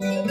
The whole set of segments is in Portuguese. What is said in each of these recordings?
Porque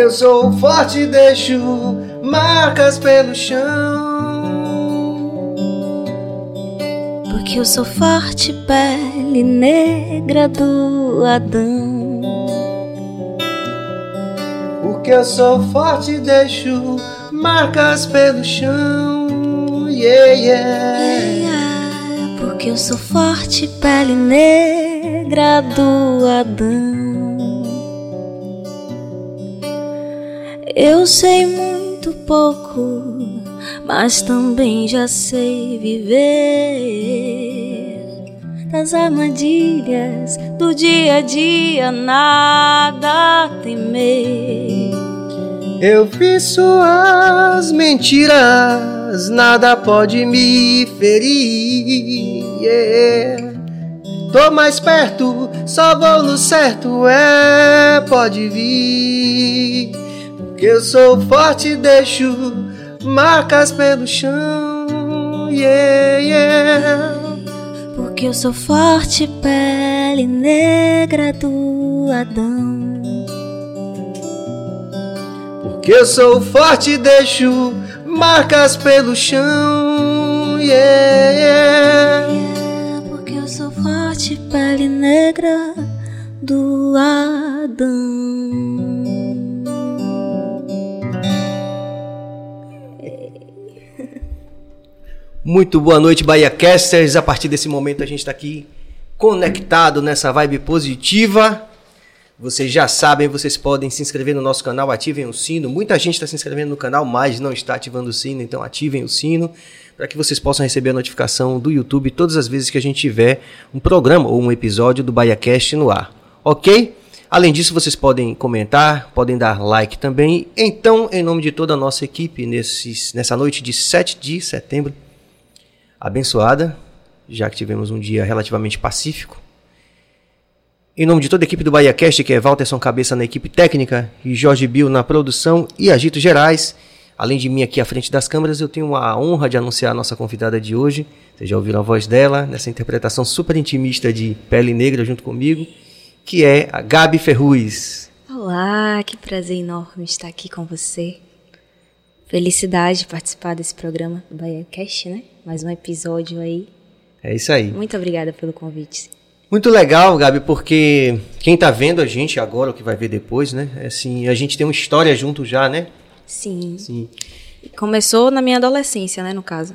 eu sou forte e deixo marcas pelo chão. Porque eu sou forte, pele negra do Adão. Porque eu sou forte e deixo marcas pelo chão. Yeah, yeah. Yeah, Porque eu sou forte, pele negra do Adão. Eu sei muito pouco, mas também já sei viver das armadilhas do dia a dia, nada temer. Eu vi suas mentiras, nada pode me ferir. yeah. Tô mais perto, só vou no certo, é, pode vir. Porque eu sou forte e deixo marcas pelo chão. Yeah, yeah. Porque eu sou forte, pele negra do Adão. Porque eu sou forte e deixo marcas pelo chão. Yeah, yeah. Yeah, Porque eu sou forte, pele negra do Adão. Muito boa noite, Bahia Casters. A partir desse momento a gente está aqui conectado nessa vibe positiva. Vocês já sabem, vocês podem se inscrever no nosso canal, ativem o sino. Muita gente está se inscrevendo no canal, mas não está ativando o sino, então ativem o sino para que vocês possam receber a notificação do YouTube todas as vezes que a gente tiver um programa ou um episódio do BahiaCast no ar. Ok? Além disso, vocês podem comentar, podem dar like também. Então, em nome de toda a nossa equipe, nesses, nessa noite de 7 de setembro, abençoada, já que tivemos um dia relativamente pacífico. Em nome de toda a equipe do BahiaCast, que é Walterson Cabeça na equipe técnica e Jorge Bill na produção e agitos gerais. Além de mim aqui à frente das câmeras, eu tenho a honra de anunciar a nossa convidada de hoje. Vocês já ouviram a voz dela nessa interpretação super intimista de Pele Negra junto comigo, que é a Gabi Ferruz. Olá, que prazer enorme estar aqui com você. Felicidade de participar desse programa do BahiaCast, né? Mais um episódio aí. É isso aí. Muito obrigada pelo convite. Muito legal, Gabi, porque quem tá vendo a gente agora, o que vai ver depois, né? é Assim, a gente tem uma história junto já, né? Sim. Sim. Começou na minha adolescência, né, no caso.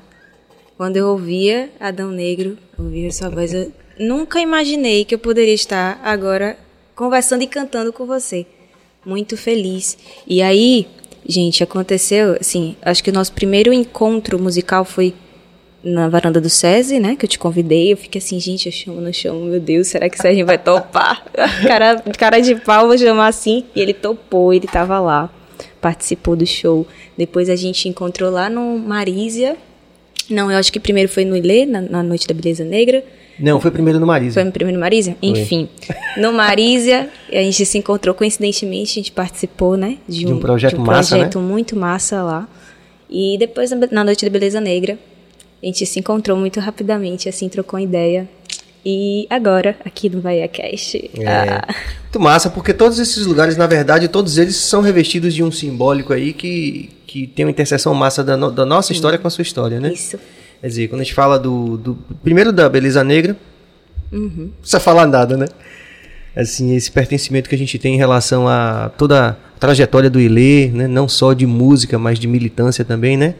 Quando eu ouvia Adão Negro, ouvia sua voz, eu nunca imaginei que eu poderia estar agora conversando e cantando com você. Muito feliz. E aí, gente, aconteceu, assim, acho que o nosso primeiro encontro musical foi na varanda do SESI, né, que eu te convidei. Eu fiquei assim, gente, eu chamo, não chamo, meu Deus, será que o vai topar? cara, cara de pau, vou chamar assim. E ele topou, ele tava lá, participou do show. Depois a gente encontrou lá no Marísia. Não, eu acho que primeiro foi no Ilê, na, na Noite da Beleza Negra. Não, foi primeiro no Marisa. Foi no primeiro Marísia? Enfim. No Marísia, a gente se encontrou coincidentemente, a gente participou, né? De um projeto massa, projeto né? muito massa lá. E depois, na- Noite da Beleza Negra, a gente se encontrou muito rapidamente, assim, trocou ideia. E agora, aqui no Bahia Cast. É. ah, Muito massa, porque todos esses lugares, na verdade, todos eles são revestidos de um simbólico aí que, que tem uma interseção massa da, no- da nossa história com a sua história, né? Isso. Quer dizer, quando a gente fala do. do primeiro da Beleza Negra, não precisa falar nada, né? Assim, esse pertencimento que a gente tem em relação a toda a trajetória do Ilê, né? Não só de música, mas de militância também, né?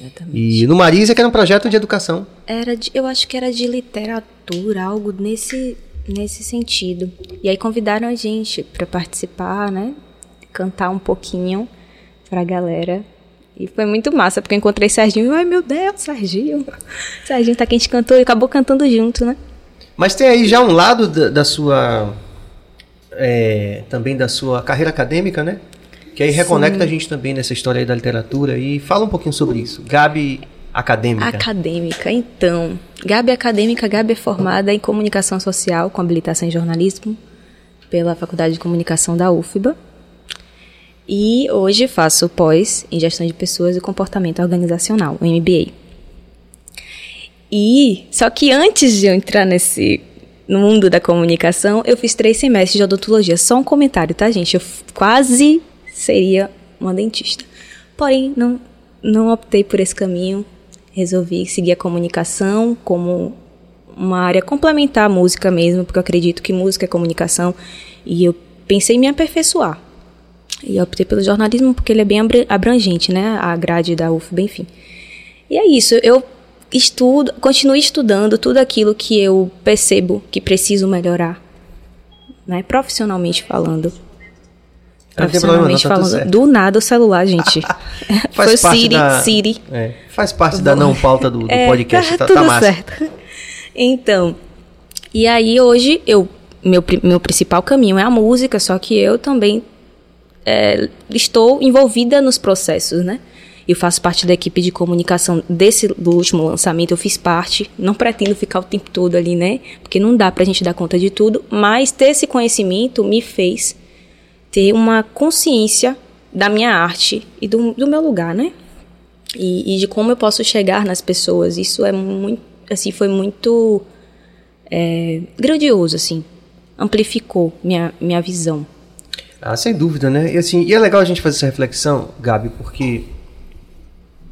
Exatamente. E no Marisa, que era um projeto de educação. Era de- eu acho que era de literatura, algo nesse, nesse sentido. E aí convidaram a gente para participar, né? Cantar um pouquinho pra galera. E foi muito massa, porque eu encontrei Serginho e, ai meu Deus, Serginho. Serginho tá que a gente cantou e acabou cantando junto, né? Mas tem aí já um lado da, da sua. é, também da sua carreira acadêmica, né? Que aí reconecta Sim. a gente também nessa história aí da literatura e fala um pouquinho sobre isso. Gabi acadêmica. Acadêmica, então. Gabi acadêmica, Gabi é formada em comunicação social com habilitação em jornalismo pela Faculdade de Comunicação da UFBA. E hoje faço pós em gestão de pessoas e comportamento organizacional, o MBA. E só que antes de eu entrar nesse no mundo da comunicação, eu fiz três semestres de odontologia. Só um comentário, tá, gente? Eu quase seria uma dentista. Porém, não, não optei por esse caminho. Resolvi seguir a comunicação como uma área complementar à música mesmo, porque eu acredito que música é comunicação. E eu pensei em me aperfeiçoar. E optei pelo jornalismo porque ele é bem abrangente, né? A grade da UFB, enfim. E é isso. Eu estudo, continuo estudando tudo aquilo que eu percebo que preciso melhorar, né? Profissionalmente falando. Profissionalmente problema, tá falando. Do nada o celular, gente. Foi Siri, da, Siri. É, faz parte da não pauta do, do é, podcast, tá, tá, tudo tá certo. Então, e aí hoje eu meu, meu principal caminho é a música, só que eu também é, estou envolvida nos processos, né? Eu faço parte da equipe de comunicação desse do último lançamento, eu fiz parte. Não pretendo ficar o tempo todo ali, né? Porque não dá pra gente dar conta de tudo, mas ter esse conhecimento me fez ter uma consciência da minha arte e do, do meu lugar, né? E, e, de como eu posso chegar nas pessoas. Isso é muito, assim, foi muito é, grandioso, assim. Amplificou minha, minha visão. Ah, sem dúvida, né? E, assim, e é legal a gente fazer essa reflexão, Gabi, porque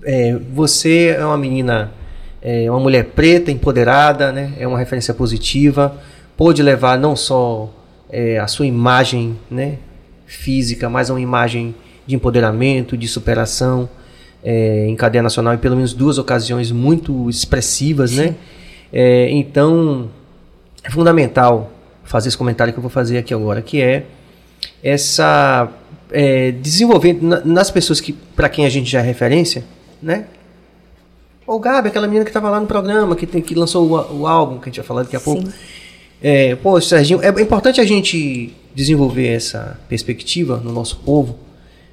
é, você é uma menina, é uma mulher preta, empoderada, né? É uma referência positiva. Pôde levar não só é, a sua imagem, né? Física, mas uma imagem de empoderamento, de superação é, em cadeia nacional em pelo menos duas ocasiões muito expressivas, né? Sim. né? Então é fundamental fazer esse comentário que eu vou fazer aqui agora, que é essa é, desenvolver nas pessoas que para quem a gente já é referência, né? O Gabi, aquela menina que estava lá no programa, que, tem, que lançou o, o, álbum, que a gente vai falar daqui a Sim. pouco. É, pô, Serginho, é importante a gente desenvolver essa perspectiva no nosso povo,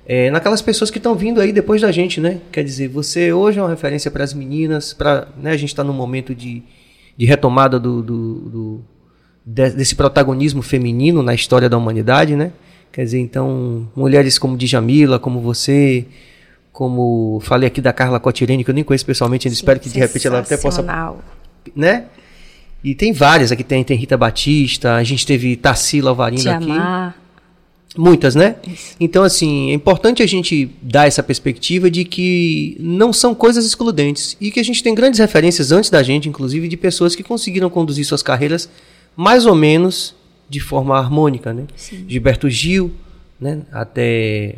é, naquelas pessoas que estão vindo aí depois da gente, né? Quer dizer, você hoje é uma referência para as meninas, para né, a gente está num momento de, de retomada do, do, do desse protagonismo feminino na história da humanidade, né? Quer dizer, então, mulheres como Djamila, como você, como falei aqui da Carla Cotirene, que eu nem conheço pessoalmente, ainda espero que de repente ela até possa. Né? E tem várias aqui, tem, tem Rita Batista, a gente teve Tarsila Alvarino aqui. Muitas, né? Isso. Então, assim, é importante a gente dar essa perspectiva de que não são coisas excludentes e que a gente tem grandes referências antes da gente, inclusive, de pessoas que conseguiram conduzir suas carreiras mais ou menos de forma harmônica, né? Sim. Gilberto Gil, né? Até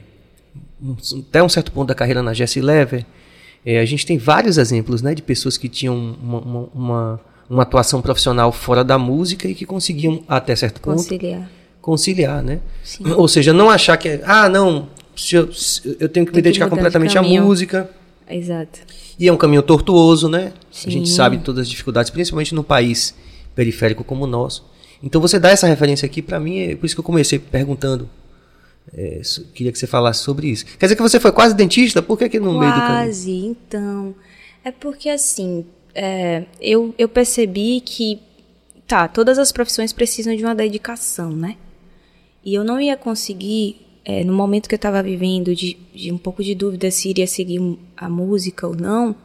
até um certo ponto da carreira na Jesse Lever, é, a gente tem vários exemplos né, de pessoas que tinham uma, uma, uma, uma, atuação profissional fora da música e que conseguiam, até certo ponto, conciliar. Conciliar, né? Sim. Ou seja, não achar que, ah, não, eu, eu tenho que tem me dedicar completamente de à música. Exato. E é um caminho tortuoso, né? Sim. A gente sabe todas as dificuldades, principalmente no país periférico como o nosso. Então você dá essa referência aqui, para mim, é por isso que eu comecei perguntando é, queria que você falasse sobre isso. Quer dizer que você foi quase dentista? Por que, que no quase, meio do? Quase, então. É porque assim, é, eu, eu percebi que, tá, todas as profissões precisam de uma dedicação, né? E eu não ia conseguir, é, no momento que eu estava vivendo, de, de um pouco de dúvida se iria seguir a música ou não,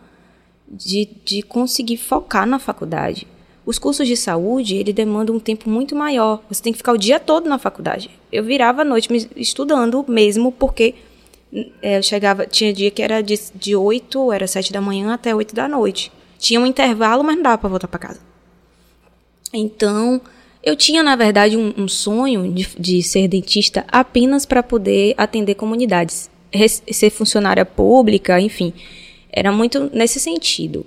de, de conseguir focar na faculdade. Os cursos de saúde, ele demanda um tempo muito maior. Você tem que ficar o dia todo na faculdade. Eu virava à noite estudando mesmo, porque é, eu chegava, tinha dia que era de, de 8, era 7 da manhã até 8 da noite. Tinha um intervalo, mas não dava para voltar para casa. Então, eu tinha, na verdade, um, um sonho de, de, ser dentista apenas para poder atender comunidades, ser funcionária pública, enfim. Era muito nesse sentido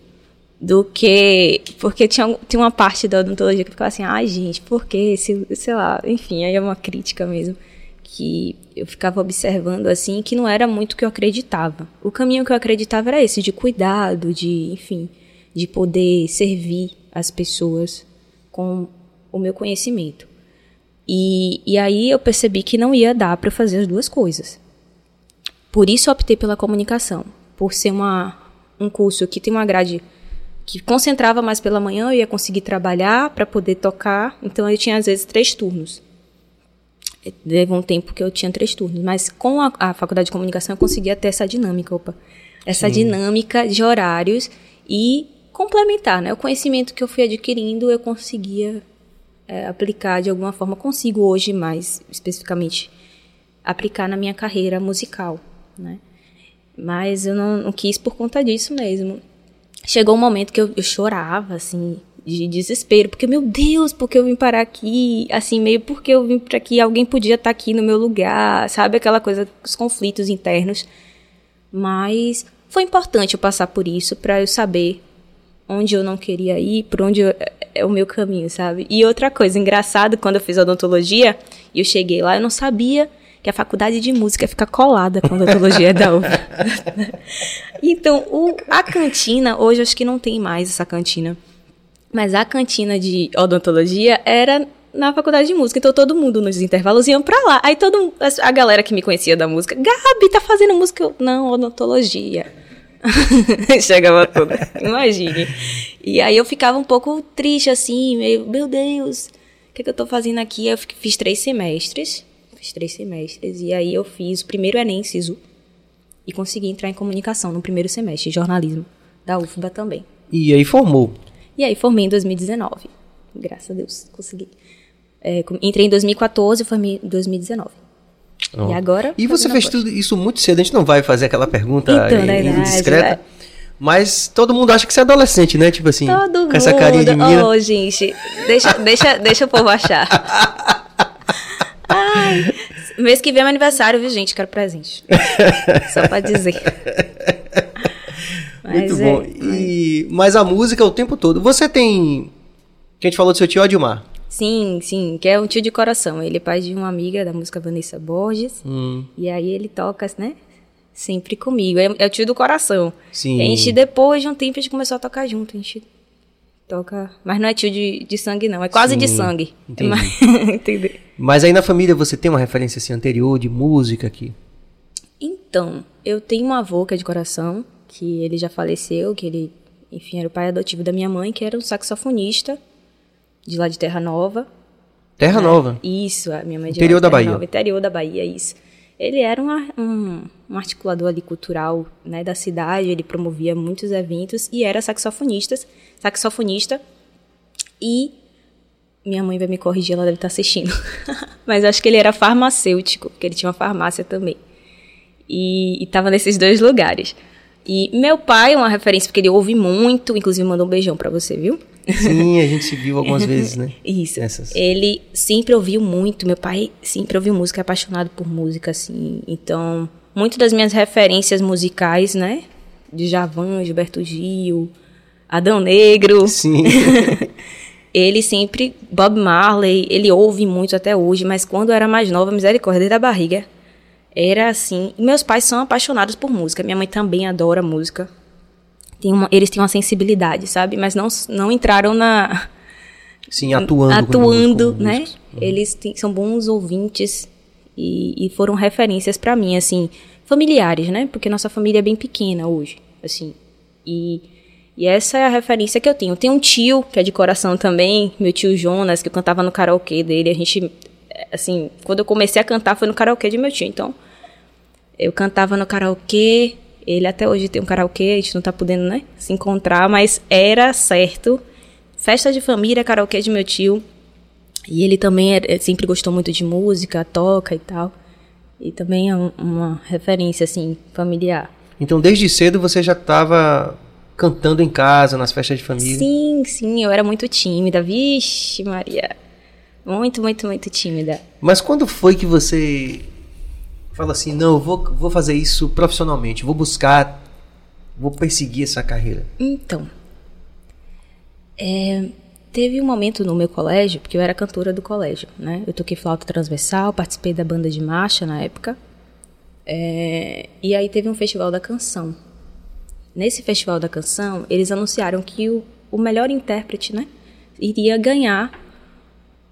do que. Porque tinha, tinha uma parte da odontologia que ficava assim, ai, ah, gente, por que? Se, sei lá, enfim, aí é uma crítica mesmo. Que eu ficava observando assim, que não era muito o que eu acreditava. O caminho que eu acreditava era esse, de cuidado, de, enfim, de poder servir as pessoas com o meu conhecimento. E, e aí eu percebi que não ia dar para fazer as duas coisas. Por isso eu optei pela comunicação, por ser uma, um curso que tem uma grade que concentrava mais pela manhã, eu ia conseguir trabalhar para poder tocar, então eu tinha às vezes três turnos. Teve um tempo que eu tinha três turnos, mas com a, a faculdade de comunicação eu conseguia ter essa dinâmica, opa, essa Sim. dinâmica de horários e complementar, né? O conhecimento que eu fui adquirindo eu conseguia é, aplicar de alguma forma, consigo hoje mais especificamente aplicar na minha carreira musical, né? Mas eu não, não quis por conta disso mesmo. Chegou um momento que eu, eu chorava, assim, de desespero, porque, meu Deus, porque eu vim parar aqui? Assim, meio porque eu vim para aqui, alguém podia estar tá aqui no meu lugar, sabe? Aquela coisa, os conflitos internos. Mas foi importante eu passar por isso para eu saber onde eu não queria ir, por onde eu, é o meu caminho, sabe? E outra coisa, engraçado, quando eu fiz odontologia eu cheguei lá, eu não sabia que a faculdade de música fica colada com a odontologia da UFA. então, o, a cantina, hoje acho que não tem mais essa cantina. Mas a cantina de odontologia era na faculdade de música. Então todo mundo nos intervalos iam pra lá. Aí todo a galera que me conhecia da música, Gabi, tá fazendo música? Eu, não, odontologia. Chegava toda, imagine. E aí eu ficava um pouco triste assim, meio, meu Deus, o que, que eu tô fazendo aqui? Eu fiz três semestres, fiz três semestres, e aí eu fiz o primeiro Enem Sisu e consegui entrar em comunicação no primeiro semestre, jornalismo, da UFBA também. E aí formou? E aí formei em 2019, graças a Deus, consegui. É, entrei em 2014 e formei em 2019. Oh. E agora. E você fez tudo isso muito cedo. A gente não vai fazer aquela pergunta então, indiscreta. É. Mas todo mundo acha que você é adolescente, né? Tipo assim, todo com mundo. essa carinha de mina. Oh, gente, deixa, deixa, deixa o povo achar. Ai, mês que vem é meu aniversário, viu, gente? Quero presente. Só pra dizer. Mas Muito bom. É, e, mas a música o tempo todo. Você tem. Que a gente falou do seu tio Adilmar. Sim, sim, que é um tio de coração. Ele é pai de uma amiga da música Vanessa Borges. Hum. E aí ele toca, né? Sempre comigo. É, é, o tio do coração. Sim. a gente, depois de um tempo, a gente começou a tocar junto. A gente toca. Mas não é tio de, de sangue, não. É quase Sim, de sangue. Entendi. Mas, Mas aí na família você tem uma referência assim, anterior de música aqui? Então, eu tenho um avô que é de coração, que ele já faleceu, que ele, enfim, era o pai adotivo da minha mãe, que era um saxofonista de lá de Terra Nova. Terra é, Nova? Isso, a minha mãe de Interior da Bahia. Nova, interior da Bahia, isso. Ele era um, um, um, articulador ali cultural né, da cidade, ele promovia muitos eventos e era saxofonista, saxofonista e minha mãe vai me corrigir, ela deve estar assistindo. Mas acho que ele era farmacêutico, porque ele tinha uma farmácia também. E estava nesses dois lugares. E meu pai é uma referência, porque ele ouve muito, inclusive mandou um beijão para você, viu? Sim, a gente se viu algumas vezes, né? Isso. Essas. Ele sempre ouviu muito, meu pai sempre ouviu música, é apaixonado por música, assim. Então, muito das minhas referências musicais, né? De Javan, Gilberto Gil, Adão Negro. Sim. ele sempre, Bob Marley, ele ouve muito até hoje, mas quando eu era mais nova, misericórdia da barriga, era assim. Meus pais são apaixonados por música, minha mãe também adora música tem uma, eles têm uma sensibilidade, sabe? Mas não, não entraram na. Sim, atuando. Atuando, né? Uhum. Eles têm, são bons ouvintes e, e foram referências para mim, assim, familiares, né? Porque nossa família é bem pequena hoje, assim. E, e essa é a referência que eu tenho. Tem um tio, que é de coração também, meu tio Jonas, que eu cantava no karaokê dele. A gente, assim, quando eu comecei a cantar foi no karaokê de meu tio. Então, eu cantava no karaokê, ele até hoje tem um karaokê, a gente não tá podendo, né, se encontrar, mas era certo. Festa de família, karaokê de meu tio. E ele também é, sempre gostou muito de música, toca e tal. E também é um, uma referência, assim, familiar. Então, desde cedo você já estava cantando em casa, nas festas de família? Sim, sim, eu era muito tímida. Vixe, Maria. Muito, muito, muito tímida. Mas quando foi que você fala assim, não, eu vou, vou fazer isso profissionalmente, vou buscar, vou perseguir essa carreira? Então, é, teve um momento no meu colégio, porque eu era cantora do colégio, né? Eu toquei flauta transversal, participei da banda de marcha na época, é, e aí teve um festival da canção. Nesse festival da canção, eles anunciaram que o, o melhor intérprete, né, iria ganhar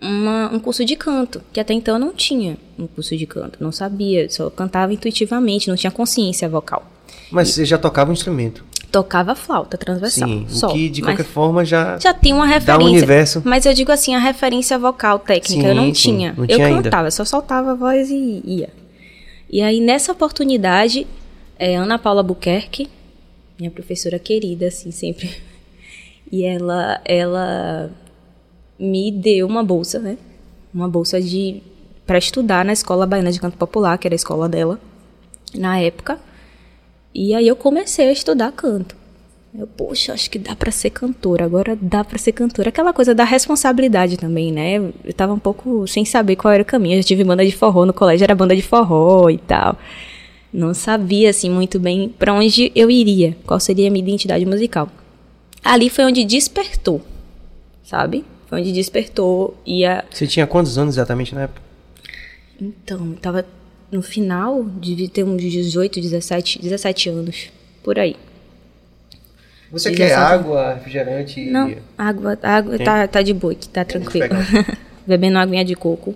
uma- um curso de canto, que até então eu não tinha um curso de canto, não sabia, só cantava intuitivamente, não tinha consciência vocal. Mas você já tocava um instrumento. Tocava flauta transversal, Sim, só. o que de qualquer forma já. já tinha uma dá um referência. universo. Mas eu digo assim, a referência vocal técnica eu Sim, não sim, tinha. não eu tinha ainda. cantava, só soltava a voz e ia. E aí nessa oportunidade, é, Ana Paula Buquerque, minha professora querida, assim, sempre. E ela, ela me deu uma bolsa, né? Uma bolsa de para estudar na Escola Baiana de Canto Popular, que era a escola dela na época. E aí eu comecei a estudar canto. Eu, poxa, acho que dá pra ser cantora, agora dá pra ser cantora. Aquela coisa da responsabilidade também, né? Eu tava um pouco sem saber qual era o caminho. Eu já tive banda de forró no colégio, era banda de forró e tal. Não sabia, assim, muito bem pra onde eu iria, qual seria a minha identidade musical. Ali foi onde despertou, sabe? Foi onde despertou e a, Você tinha quantos anos exatamente na época? então, tava no final, devia ter uns 18, 17, 17 anos, por aí. Você quer água, refrigerante? e- Não, água, água Tem? tá, tá de boa, aqui, tá tranquilo. Bebendo aguinha de coco.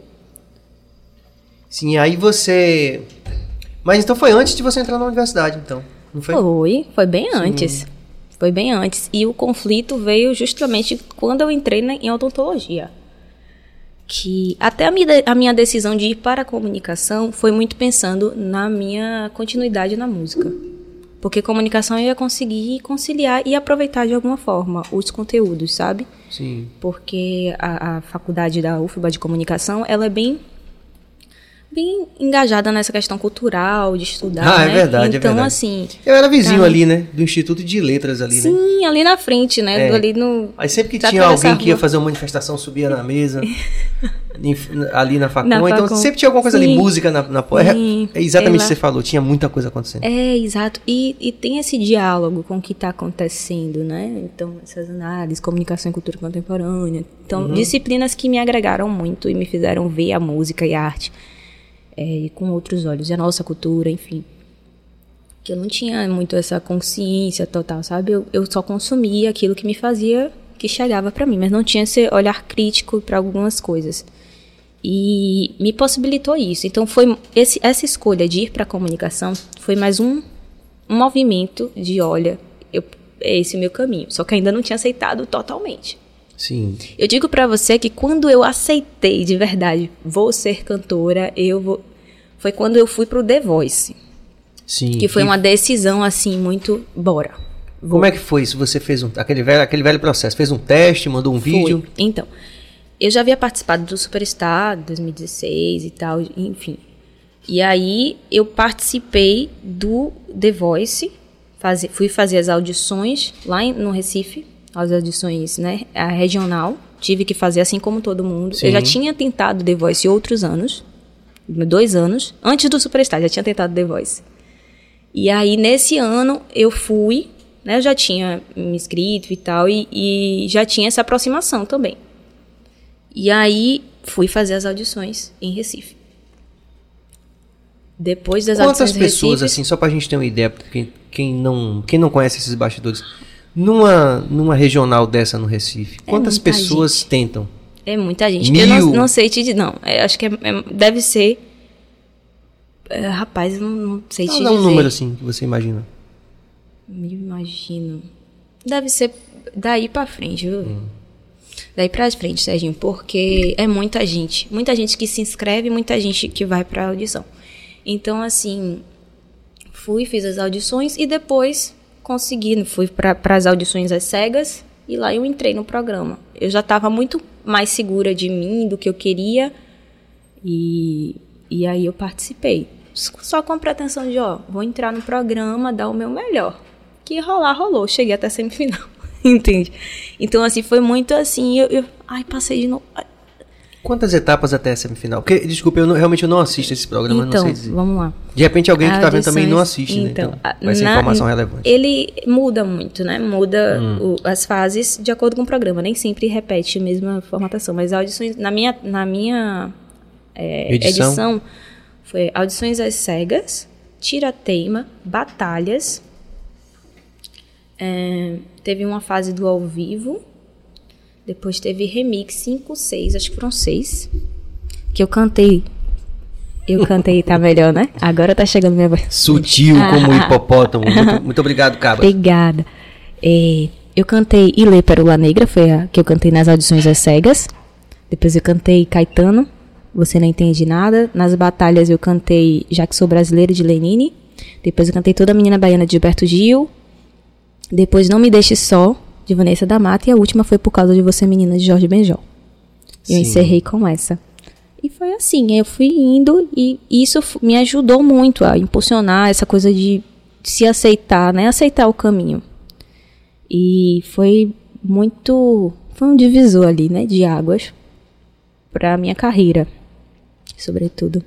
Sim, aí você. Mas então foi antes de você entrar na universidade, então. Não foi? Foi, foi bem antes. Foi bem antes. E o conflito veio justamente quando eu entrei na- em odontologia. Que até a minha, a minha decisão de ir para a comunicação foi muito pensando na minha continuidade na música. Porque comunicação eu ia conseguir conciliar e aproveitar de alguma forma os conteúdos, sabe? Sim. porque a, a faculdade da UFBA de comunicação ela é bem bem engajada nessa questão cultural de estudar Ah, é né? verdade, é então verdade. assim Eu era vizinho Tá. ali, né? Do Instituto de Letras ali, né? sim ali na frente né É. do- ali no Aí sempre que tinha alguém que ia fazer uma manifestação, subia na mesa, ali na. Na Então Facom. sempre tinha alguma coisa ali, Sim. música na, na é- Sim. É exatamente o que você falou, tinha muita coisa acontecendo. É, exato. E, e tem esse diálogo com o que está acontecendo, né? Então, essas análises, comunicação e cultura contemporânea. Então, Uhum. disciplinas que me agregaram muito e me fizeram ver a música e a arte é, com outros olhos. E a nossa cultura, enfim. Que eu não tinha muito essa consciência total, sabe? Eu, eu só consumia aquilo que me fazia, que chegava para mim, mas não tinha esse olhar crítico para algumas coisas e me possibilitou isso. Então foi esse, essa escolha de ir para a comunicação foi mais um, um movimento de olha, eu, é esse o meu caminho. Só que ainda não tinha aceitado totalmente. Sim. Eu digo para você que quando eu aceitei de verdade, vou ser cantora, eu vou foi quando eu fui pro The Voice, Sim. que foi E uma decisão assim muito bora. Como é que foi isso? Você fez um, aquele, velho, aquele velho processo? Fez um teste, mandou um vídeo? Foi. Então, eu já havia participado do Superstar 2016 e tal, enfim. E aí eu participei do The Voice, faze- fui fazer as audições lá em- no Recife, as audições, né, a regional. Tive que fazer assim como todo mundo. Sim. Eu já tinha tentado The Voice outros anos, dois anos, antes do Superstar, já tinha tentado The Voice. E aí, nesse ano, eu fui, né? Eu já tinha me inscrito e tal, e, e já tinha essa aproximação também. E aí, fui fazer as audições em Recife. Depois das Quantas audições pessoas, Recife, assim, só pra gente ter uma ideia, porque quem não, quem não conhece esses bastidores, numa, numa regional dessa no Recife, quantas É muita pessoas tentam? É muita gente. Mil? Eu não, não sei te dizer, não. é, acho que é- é- deve ser... é, rapaz, eu não, não sei te Dá dizer. um número assim que você imagina. Me imagino. Deve ser daí pra frente, viu? Hum. Daí pra frente, Serginho, porque é muita gente. Muita gente que se inscreve, muita gente que vai pra audição. Então, assim, fui, fiz as audições e depois consegui, fui para as audições às cegas e lá eu entrei no programa. Eu já estava muito mais segura de mim, do que eu queria e, e aí eu participei. Só com a pretensão de, ó, vou entrar no programa, dar o meu melhor. Que rolar, rolou. Cheguei até semifinal. Entende? Então, assim, foi muito assim. Eu, eu- ai, passei de novo. Quantas etapas até a semifinal? Porque, desculpa, eu não- realmente eu não assisto esse programa, Então, não sei dizer. vamos lá. De repente alguém que tá vendo também não assiste, né? Então, a- vai ser informação relevante. Ele muda muito, né? Muda Hum. o- as fases de acordo com o programa. Nem sempre repete a mesma formatação. Mas audições, na minha, na minha é, Edição? edição. foi audições às cegas, tira-teima, batalhas. É, teve uma fase do ao vivo. Depois teve remix 5, 6, acho que foram 6. Que eu cantei. Eu cantei, tá melhor, né? Agora tá chegando minha voz. Sutil como um hipopótamo. Muito, muito obrigado, Cabra. Obrigada. É, eu cantei Ilê Pérola Negra, foi a que eu cantei nas audições às cegas. Depois eu cantei Caetano, Você Não Entende Nada. Nas batalhas eu cantei Já Que Sou Brasileiro, de Lenine. Depois eu cantei Toda a Menina Baiana, de Gilberto Gil. Depois Não Me Deixe Só, de Vanessa da Mata. E a última foi Por Causa de Você, Menina, de Jorge Benjol. Eu Sim. encerrei com essa. E foi assim, eu fui indo e isso me ajudou muito a impulsionar essa coisa de se aceitar, né? Aceitar o caminho. E foi muito. Foi um divisor ali, né? De águas para minha carreira, sobretudo.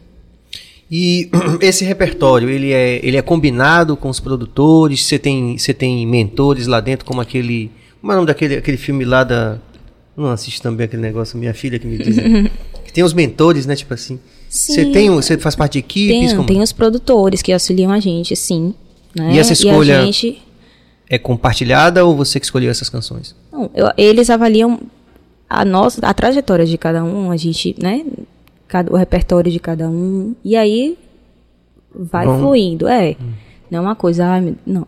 E esse repertório, ele é, ele é combinado com os produtores? Você tem, você tem mentores lá dentro, como aquele. Como é o nome daquele aquele filme lá da. Não assisto também aquele negócio, minha filha que me diz. né? que tem os mentores, né? Tipo assim. Você Sim. tem um- Você faz parte de equipes? Tem, como- tem os produtores que auxiliam a gente, sim. Né? E essa escolha- a gente, É compartilhada ou você que escolheu essas canções? Não, eu- eles avaliam a nossa, a trajetória de cada um, a gente, né? Cada, o repertório de cada um. E aí vai Vão- fluindo. É. Não é uma coisa, meu- não.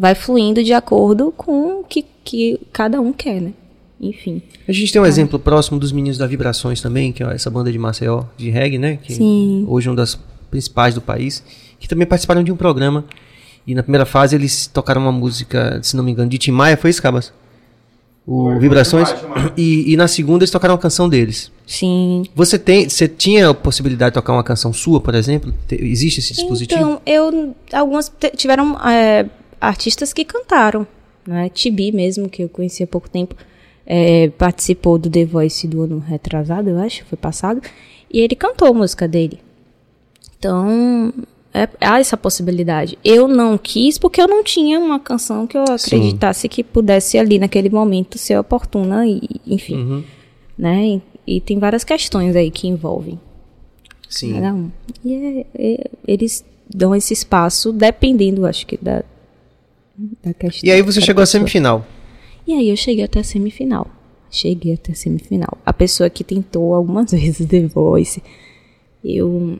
Vai fluindo de acordo com o que, que cada um quer, né? Enfim. A gente tem um exemplo próximo dos Meninos da Vibrações também, que é essa banda de Maceió, de reggae, né? Que Sim. Hoje é uma das principais do país, que também participaram de um programa. E na primeira fase eles tocaram uma música, se não me engano, de Tim Maia, foi isso, Cabas? O Vibrações. E, e na segunda eles tocaram uma canção deles. Sim. Você tem, você tinha a possibilidade de tocar uma canção sua, por exemplo? Te- existe esse dispositivo? Então, eu. Algumas tiveram é, artistas que cantaram. Né? Tibi mesmo, que eu conheci há pouco tempo, é, participou do The Voice do ano retrasado, eu acho, foi passado. E ele cantou a música dele. Então, é- há essa possibilidade. Eu não quis porque eu não tinha uma canção que eu acreditasse que pudesse ali naquele momento ser oportuna e, enfim, Uhum. né? E, e tem várias questões aí que envolvem. Sim. Cada um. E é- é- eles dão esse espaço dependendo, acho que, da, da questão. E aí você chegou à semifinal. E aí eu cheguei até a semifinal. Cheguei até a semifinal. A pessoa que tentou algumas vezes The Voice. Eu.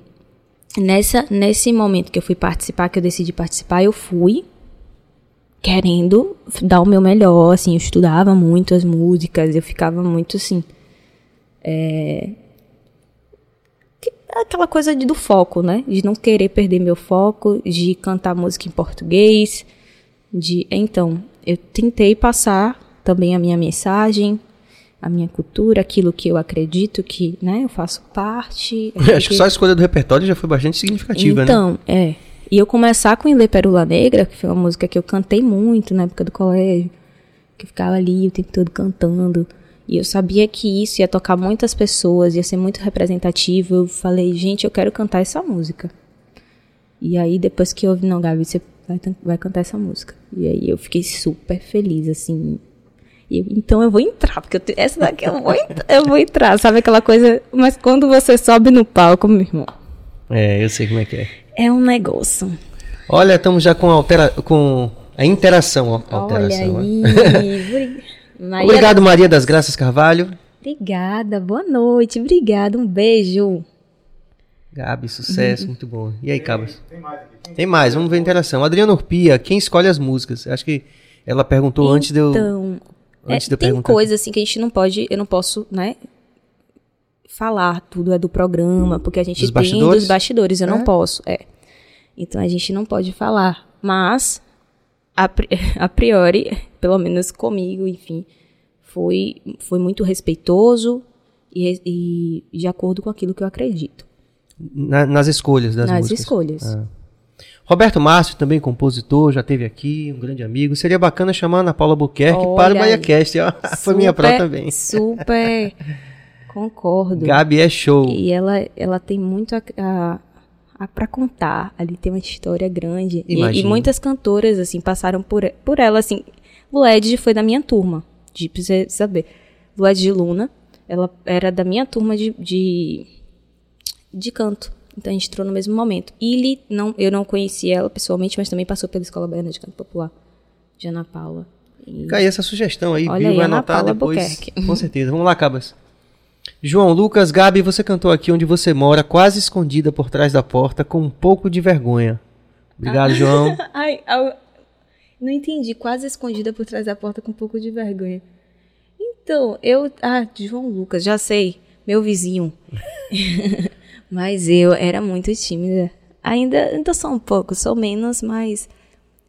Nessa, nesse momento que eu fui participar, que eu decidi participar, eu fui querendo dar o meu melhor, assim, eu estudava muito as músicas, eu ficava muito assim. É, que- aquela coisa de, do foco, né? De não querer perder meu foco, de cantar música em português, de então eu tentei passar também a minha mensagem, a minha cultura, aquilo que eu acredito que, né, eu faço parte. Acho que só a escolha do repertório já foi bastante significativa, né? então, é. E eu começar com Ilê Pérola Negra, que foi uma música que eu cantei muito na época do colégio, que eu ficava ali o tempo todo cantando. E eu sabia que isso ia tocar muitas pessoas, ia ser muito representativo. Eu falei, gente, eu quero cantar essa música. E aí, depois que eu ouvi, não, Gabi, você vai, vai cantar essa música. E aí eu fiquei super feliz, assim. E eu, então eu vou entrar, porque eu essa daqui eu vou, entrar, eu vou entrar. Sabe aquela coisa? Mas quando você sobe no palco, meu irmão, É, eu sei como é que é. é um negócio. Olha, estamos já com a, altera... com a interação. ó, alteração. Olha aí. Obri- Maria- Obrigado, Maria das Graças Carvalho. Obrigada, boa noite. Obrigada, um beijo. Gabi, sucesso, muito bom. E aí, Cabas? Tem mais aqui. Tem mais, vamos ver a interação. Adriana Urpia, quem escolhe as músicas? Acho que ela perguntou antes de eu. Então, Antes é, de eu tem perguntar. coisa assim que a gente não pode, eu não posso, né? Falar tudo é do programa, porque a gente Dos tem bastidores? dos bastidores, eu É? não posso, é. Então a gente não pode falar, mas a, a priori, pelo menos comigo, enfim, foi foi muito respeitoso e, e de acordo com aquilo que eu acredito Na- nas escolhas das nas músicas. escolhas. Ah. Roberto Márcio, também compositor, já teve aqui, um grande amigo. Seria bacana chamar a Ana Paula Buquerque Olha para o aí. BaiaCast. ó. Foi minha pró Super- também. Super concordo. Gabi é show. E ela, ela tem muito a, a, a para contar. Ali tem uma história grande. E, e muitas cantoras, assim, passaram por, por ela, assim. Lued foi da minha turma, de pra você saber. Lued de Luna, ela era da minha turma de, de, de canto. Então a gente entrou no mesmo momento. Ili, não, eu não conhecia ela pessoalmente, mas também passou pela Escola Baiana de Canto Popular, de Ana Paula. E- aí essa sugestão aí, Olha viu? aí, Vai Ana anotar Paula depois. Albuquerque. Com certeza. Vamos lá, Cabas. João Lucas, Gabi, você cantou aqui onde você mora, quase escondida por trás da porta, com um pouco de vergonha. Obrigado, João. Ai, au- não entendi. Quase escondida por trás da porta com um pouco de vergonha. Então, eu. Ah, João Lucas, já sei. Meu vizinho. mas eu era muito tímida. Ainda, ainda sou um pouco, sou menos, mas.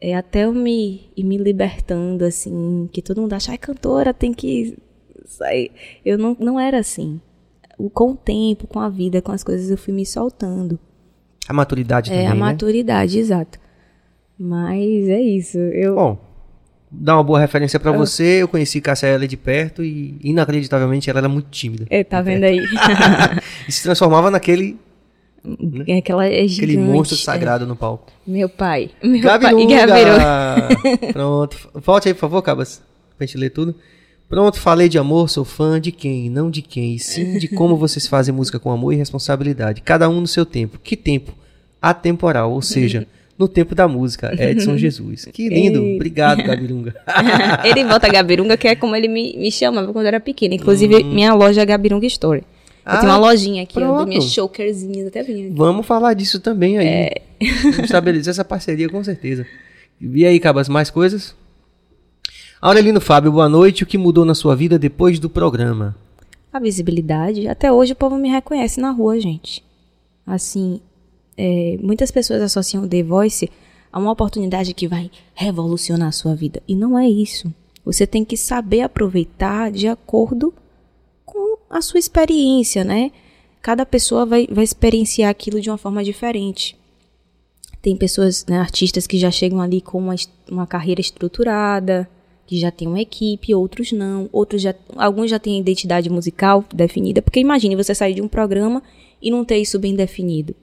É até eu me ir me libertando, assim, que todo mundo acha, ai, cantora, tem que sair. Eu não, não era assim. O- Com o tempo, com a vida, com as coisas, eu fui me soltando. A maturidade É, também, a né? maturidade, exato. Mas é isso. Eu, Bom, dá uma boa referência pra você. Eu conheci Cássia Eller de perto e, inacreditavelmente, ela era muito tímida. É, tá vendo aí? e se transformava naquele, É Aquela é aquele gigante. monstro é. sagrado no palco. Meu pai. Meu Gabi pai. Pronto. Volte aí, por favor, Cabas, pra gente ler tudo. Pronto, falei de amor, sou fã de quem, não de quem, e sim de como vocês fazem música com amor e responsabilidade. Cada um no seu tempo. Que tempo? Atemporal, ou seja, no tempo da música. Edson Jesus. Que lindo. Obrigado, Gabirunga. ele bota Gabirunga, que é como ele me, me chamava quando eu era pequena. Inclusive, minha loja é Gabirunga Story. Eu Hum. Ah, tenho uma lojinha aqui, pronto. minhas chokerzinhas, até vinha. Vamos falar disso também aí. É. Vamos estabelecer essa parceria com certeza. E aí, Cabas, mais coisas? Aurelino Fábio, boa noite. O que mudou na sua vida depois do programa? A visibilidade. Até hoje o povo me reconhece na rua, gente. Assim, é, muitas pessoas associam The Voice a uma oportunidade que vai revolucionar a sua vida. E não é isso. Você tem que saber aproveitar de acordo com a sua experiência, né? Cada pessoa vai, vai experienciar aquilo de uma forma diferente. Tem pessoas, né, artistas que já chegam ali com uma, uma carreira estruturada, que já tem uma equipe, outros não, outros já, alguns já têm identidade musical definida, porque imagine você sair de um programa e não ter isso bem definido.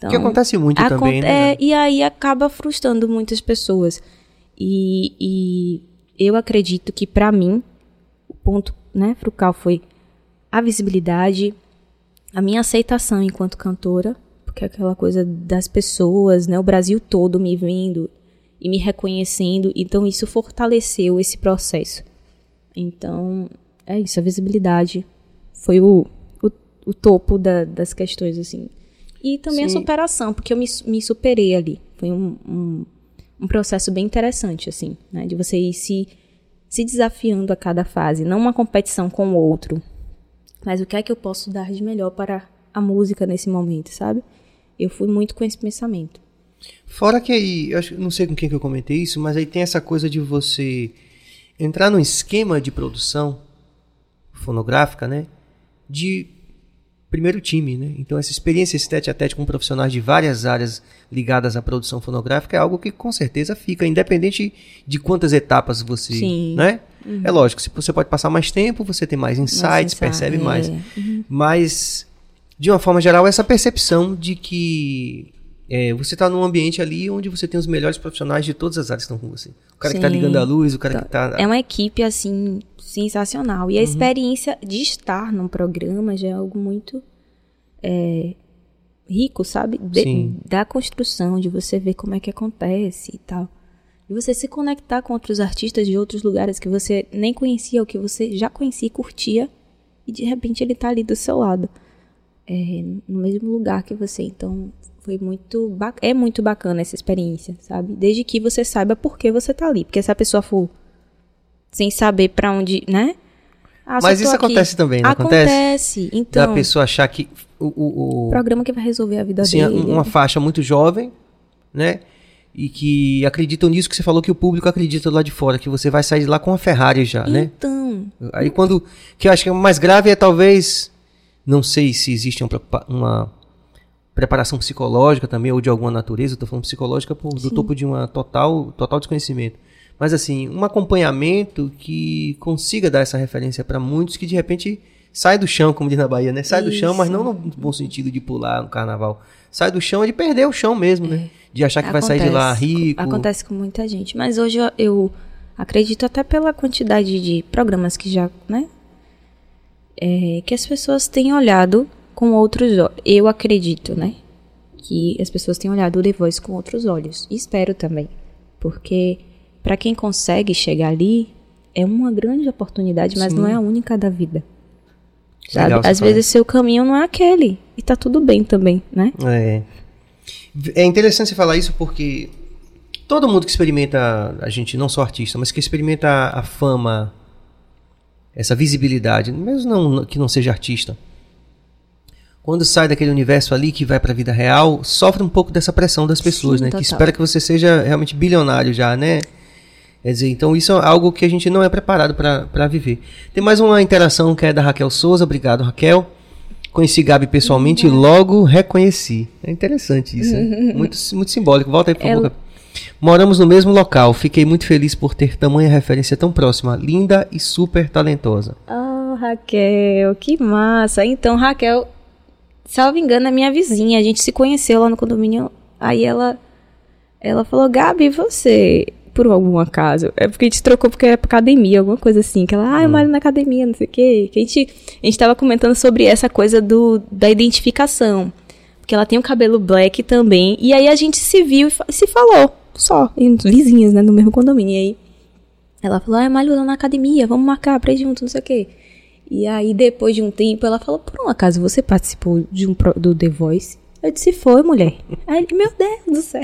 Então, que acontece muito também, né? é, e aí acaba frustrando muitas pessoas. E, e eu acredito que para mim o ponto, né, frucal foi a visibilidade, a minha aceitação enquanto cantora, porque é aquela coisa das pessoas, né, o Brasil todo me vendo e me reconhecendo, então isso fortaleceu esse processo. Então, é isso, a visibilidade foi o, o, o topo da- das questões, assim. E também Sim. a superação, porque eu me, me superei ali. Foi um, um, um processo bem interessante, assim, né? De você ir se, se desafiando a cada fase. Não uma competição com o outro, mas o que é que eu posso dar de melhor para a música nesse momento, sabe? Eu fui muito com esse pensamento. Fora que aí, eu acho, não sei com quem que eu comentei isso, mas aí tem essa coisa de você entrar num esquema de produção fonográfica, né? De primeiro time, né? Então essa experiência esse tete a tete com profissionais de várias áreas ligadas à produção fonográfica é algo que com certeza fica, independente de quantas etapas você, Sim. né? É lógico, se você pode passar mais tempo, você tem mais insights, insight, percebe é. mais. Mas, de uma forma geral, essa percepção de que é, você está num ambiente ali onde você tem os melhores profissionais de todas as áreas que estão com você. O cara que está Sim. ligando a luz, o cara que está... É uma equipe, assim, sensacional. E a experiência de estar num programa já é algo muito é, rico, sabe? De- Sim. da construção, de você ver como é que acontece e tal. E você se conectar com outros artistas de outros lugares que você nem conhecia, ou que você já conhecia e curtia, e de repente ele tá ali do seu lado. É, no mesmo lugar que você. Então, foi muito é muito bacana essa experiência, sabe? Desde que você saiba por que você tá ali. Porque se a pessoa for sem saber pra onde, né? Ah, Mas isso aqui. acontece também, não acontece? Acontece. Da Então, pessoa achar que o, o, o- programa que vai resolver a vida assim, dele. uma faixa muito jovem, né? E que acreditam nisso que você falou que o público acredita lá de fora, que você vai sair de lá com a Ferrari já, né? Então, Aí quando. Que eu acho que o mais grave é talvez. Não sei se existe uma preparação psicológica também, ou de alguma natureza, eu tô falando psicológica por, do topo de uma total, total desconhecimento. Mas assim, um acompanhamento que consiga dar essa referência para muitos que de repente sai do chão, como diz na Bahia, né? Sai do chão, mas não no bom sentido de pular no carnaval. Sai do chão é de perder o chão mesmo, né? De achar que vai sair de lá acontece. rico. Acontece com muita gente. Mas hoje eu, eu acredito até pela quantidade de programas que já, né? É, que as pessoas têm olhado com outros olhos. Eu acredito, né? Que as pessoas têm olhado o The Voice com outros olhos. E espero também. Porque para quem consegue chegar ali, é uma grande oportunidade, mas Sim. não é a única da vida. Sabe? Legal Às vezes seu caminho não é aquele. E tá tudo bem também, né? É. É interessante você falar isso porque todo mundo que experimenta, a gente não só artista, mas que experimenta a, a fama, essa visibilidade, mesmo não, que não seja artista, quando sai daquele universo ali que vai pra vida real, sofre um pouco dessa pressão das pessoas, Sim, né? total. Que espera que você seja realmente bilionário já, né? Quer dizer, então isso é algo que a gente não é preparado para viver. Tem mais uma interação que é da Raquel Souza. Obrigado, Raquel. Conheci Gabi pessoalmente e logo reconheci. É interessante isso. né? Muito, muito simbólico. Volta aí, por favor. Ela- Gabi. Moramos no mesmo local. Fiquei muito feliz por ter tamanha referência tão próxima. Linda e super talentosa. Oh, Raquel, que massa. Então, Raquel, salvo engano, é minha vizinha. A gente se conheceu lá no condomínio. Aí ela, ela falou, Gabi, você, por algum acaso, é porque a gente trocou porque era pra academia, alguma coisa assim. Que ela, ah, eu malho na academia, não sei o quê. Que a gente, a gente tava comentando sobre essa coisa do, da identificação. Porque ela tem o cabelo black também. E aí a gente se viu e se falou. Só, em- vizinhas, né, no mesmo condomínio. E aí ela falou, ah, eu malho lá na academia, vamos marcar pra ir junto, não sei o quê. E aí, depois de um tempo, ela falou, por um acaso você participou de um do The Voice? Eu disse, foi, mulher. Aí ele, meu Deus do céu.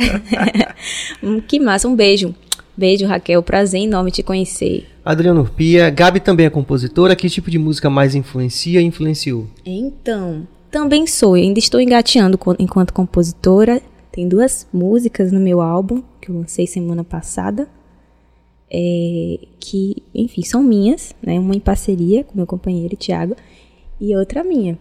Hum, que massa, um beijo. Beijo, Raquel, prazer enorme te conhecer. Adriano Urpia. Gabi também é compositora. Que tipo de música mais influencia e influenciou? Então, também sou, eu ainda estou engateando enquanto compositora. Tem duas músicas no meu álbum, que eu lancei semana passada. é, que, enfim, são minhas, né? Uma em parceria com meu companheiro Thiago e outra minha.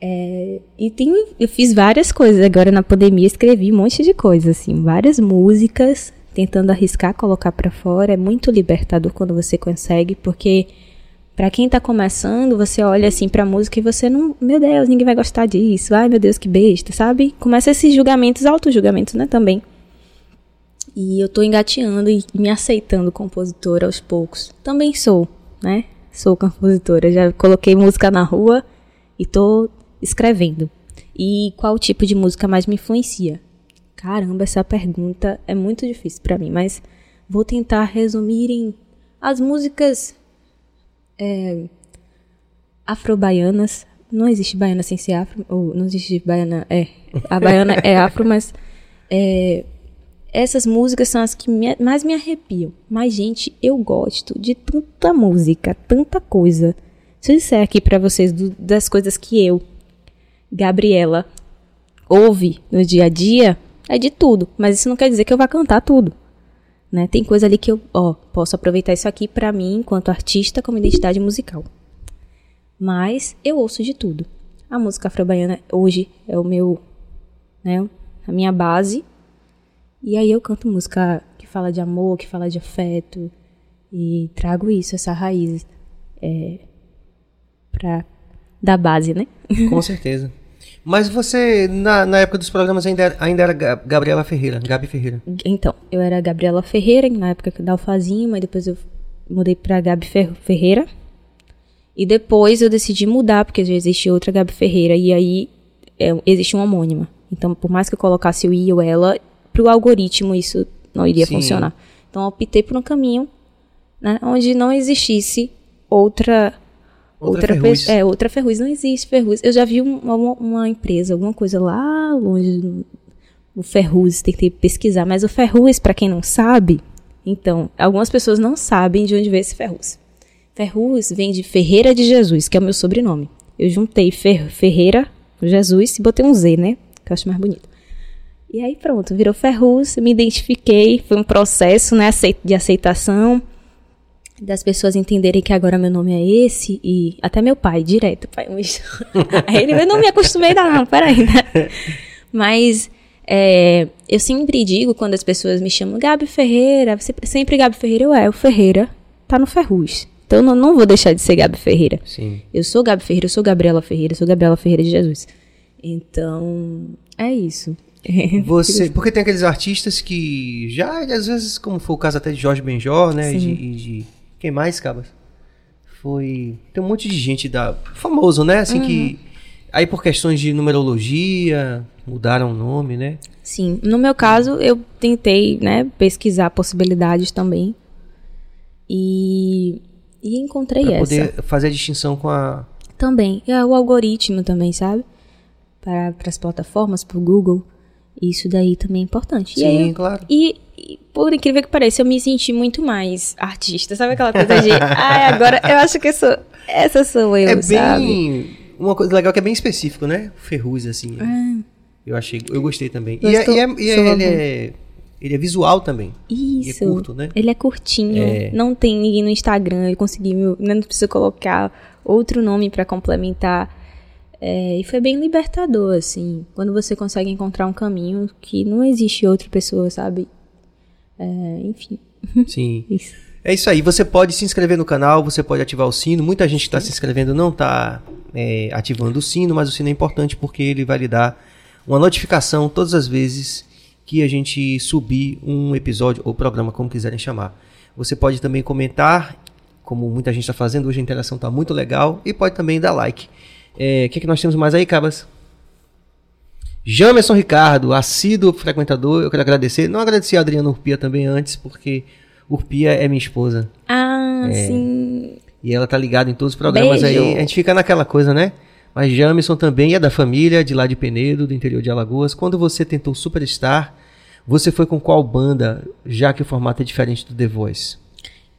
É, e tem, eu fiz várias coisas agora na pandemia, escrevi um monte de coisas, assim, várias músicas, tentando arriscar, colocar pra fora. É muito libertador quando você consegue, porque Pra quem tá começando, você olha assim pra música e você não, meu Deus, ninguém vai gostar disso. Ai, meu Deus, que besta, sabe? Começa esses julgamentos, auto-julgamentos, né, também. E eu tô engateando e me aceitando compositora aos poucos. Também sou, né? Sou compositora, já coloquei música na rua e tô escrevendo. E qual tipo de música mais me influencia? Caramba, essa pergunta é muito difícil pra mim, mas vou tentar resumir em as músicas é, afro-baianas. Não existe baiana sem ser afro. Ou não existe baiana. É. A baiana é afro, mas. é, essas músicas são as que me- mais me arrepiam. Mas, gente, eu gosto de tanta música, tanta coisa. Se eu disser aqui pra vocês do- das coisas que eu, Gabriela, ouve no dia a dia, é de tudo. Mas isso não quer dizer que eu vá cantar tudo né? Tem coisa ali que eu, ó, posso aproveitar isso aqui pra mim enquanto artista como identidade musical. Mas eu ouço de tudo. A música afro-baiana hoje é o meu, né, a minha base. E aí eu canto música que fala de amor, que fala de afeto e trago isso, essa raiz é, pra da base, né? Com certeza. Mas você, na, na época dos programas, ainda era, ainda era Ga- Gabriela Ferreira, Gabi Ferreira. Então, eu era a Gabriela Ferreira, na época da Alfazinho, mas depois eu mudei pra Gabi Fer- Ferreira. E depois eu decidi mudar, porque já existe outra Gabi Ferreira, e aí é, existe uma homônima. Então, por mais que eu colocasse o i ou ela, pro algoritmo isso não iria Sim. funcionar. Então, eu optei por um caminho né, onde não existisse outra Outra Ferrugem. É, outra Ferrugem. Não existe Ferrugem. Eu já vi um- uma, uma empresa, alguma coisa lá longe, o Ferrugem, tentei pesquisar, mas o Ferrugem, pra quem não sabe, então, algumas pessoas não sabem de onde veio esse Ferrugem. Ferrugem vem de Ferreira de Jesus, que é o meu sobrenome. Eu juntei Fer Ferreira, Jesus, e botei um Z, né? Que eu acho mais bonito. E aí pronto, virou Ferrugem, me identifiquei, foi um processo né, de aceitação, das pessoas entenderem que agora meu nome é esse, e até meu pai, direto, pai, aí ele, eu não me acostumei ainda não, peraí, né? Mas é, eu sempre digo, quando as pessoas me chamam Gabi Ferreira, você sempre Gabi Ferreira, eu é, o Ferreira tá no Ferrugem. Então eu não, vou deixar de ser Gabi Ferreira. Sim. Eu sou Gabi Ferreira, eu sou Gabriela Ferreira, eu sou Gabriela Ferreira de Jesus. Então, é isso. Você, porque tem aqueles artistas que já, às vezes, como foi o caso até de Jorge Benjor, né? E de, e de- Quem mais, Cabas? Foi. Tem um monte de gente da. Famoso, né? Assim que. Aí por questões de numerologia, mudaram o nome, né? Sim, no meu caso eu tentei, né, pesquisar possibilidades também. E, e encontrei Pra essa. poder fazer a distinção com a. Também. É o algoritmo também, sabe? Para as plataformas, para o Google. Isso daí também é importante. Sim, eu- claro. E, e, por incrível que pareça, eu me senti muito mais artista. Sabe aquela coisa de, ai, agora eu acho que eu sou, essa sou eu, é sabe? bem. Uma coisa legal que é bem específico, né? Ferrugem, assim. Eu achei. Eu gostei também. E, é, e é- e é- ele, é, ele é visual também. Isso. E é curto, né? Ele é curtinho. É. Não tem ninguém no Instagram. Eu consegui, meu, não preciso colocar outro nome pra complementar. É, e foi bem libertador, assim. Quando você consegue encontrar um caminho que não existe outra pessoa, sabe? É, enfim, Sim. isso. É isso aí. Você pode se inscrever no canal, você pode ativar o sino. Muita gente que está se inscrevendo não está ativando o sino, mas o sino é importante porque ele vai lhe dar uma notificação todas as vezes que a gente subir um episódio ou programa, como quiserem chamar. Você pode também comentar, como muita gente está fazendo. Hoje a interação está muito legal. E pode também dar like. É, O que, é que nós temos mais aí, Cabas? Jamerson Ricardo, assíduo frequentador, eu quero agradecer. Não agradeci a Adriana Urpia também antes, porque Urpia é minha esposa. Ah, sim. E ela tá ligada em todos os programas Beijo. aí. A gente fica naquela coisa, né? Mas Jamerson também é da família, de lá de Penedo, do interior de Alagoas. Quando você tentou Superstar, você foi com qual banda, já que o formato é diferente do The Voice?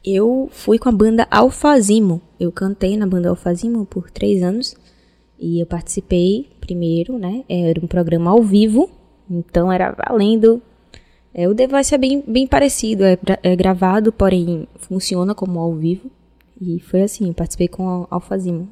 Eu fui com a banda Alfazimo. Eu cantei na banda Alfazimo por três anos. E eu participei primeiro, né? Era um programa ao vivo. Então era valendo. É, o The Voice é bem, bem parecido. É, é gravado, porém funciona como ao vivo. E foi assim, eu participei com a Alfazimo.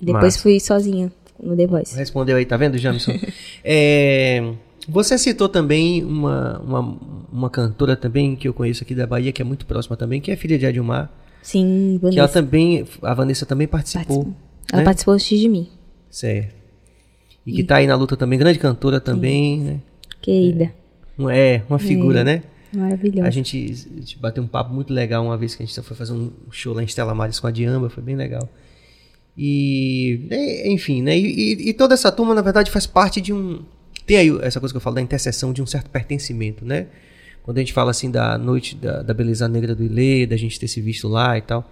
Depois Massa. fui sozinha no The Voice. Respondeu aí, tá vendo, Jamerson? É, você citou também uma, uma, uma cantora também que eu conheço aqui da Bahia, que é muito próxima também, que é filha de Adilmar. Sim, Que ela Vanessa. também, a Vanessa também participou. Participou. Ela né? participou antes de mim. Certo. E que tá aí na luta também, grande cantora também, né? Querida. Um- É, uma figura, né? Maravilhosa. A gente, a gente bateu um papo muito legal uma vez que a gente foi fazer um show lá em Estela Maris com a Diamba, foi bem legal. E, é, enfim, né? E, e- toda essa turma, na verdade, faz parte de um. Tem aí essa coisa que eu falo da interseção de um certo pertencimento, né? Quando a gente fala assim da noite da, da beleza negra do Ilê, da gente ter se visto lá e tal.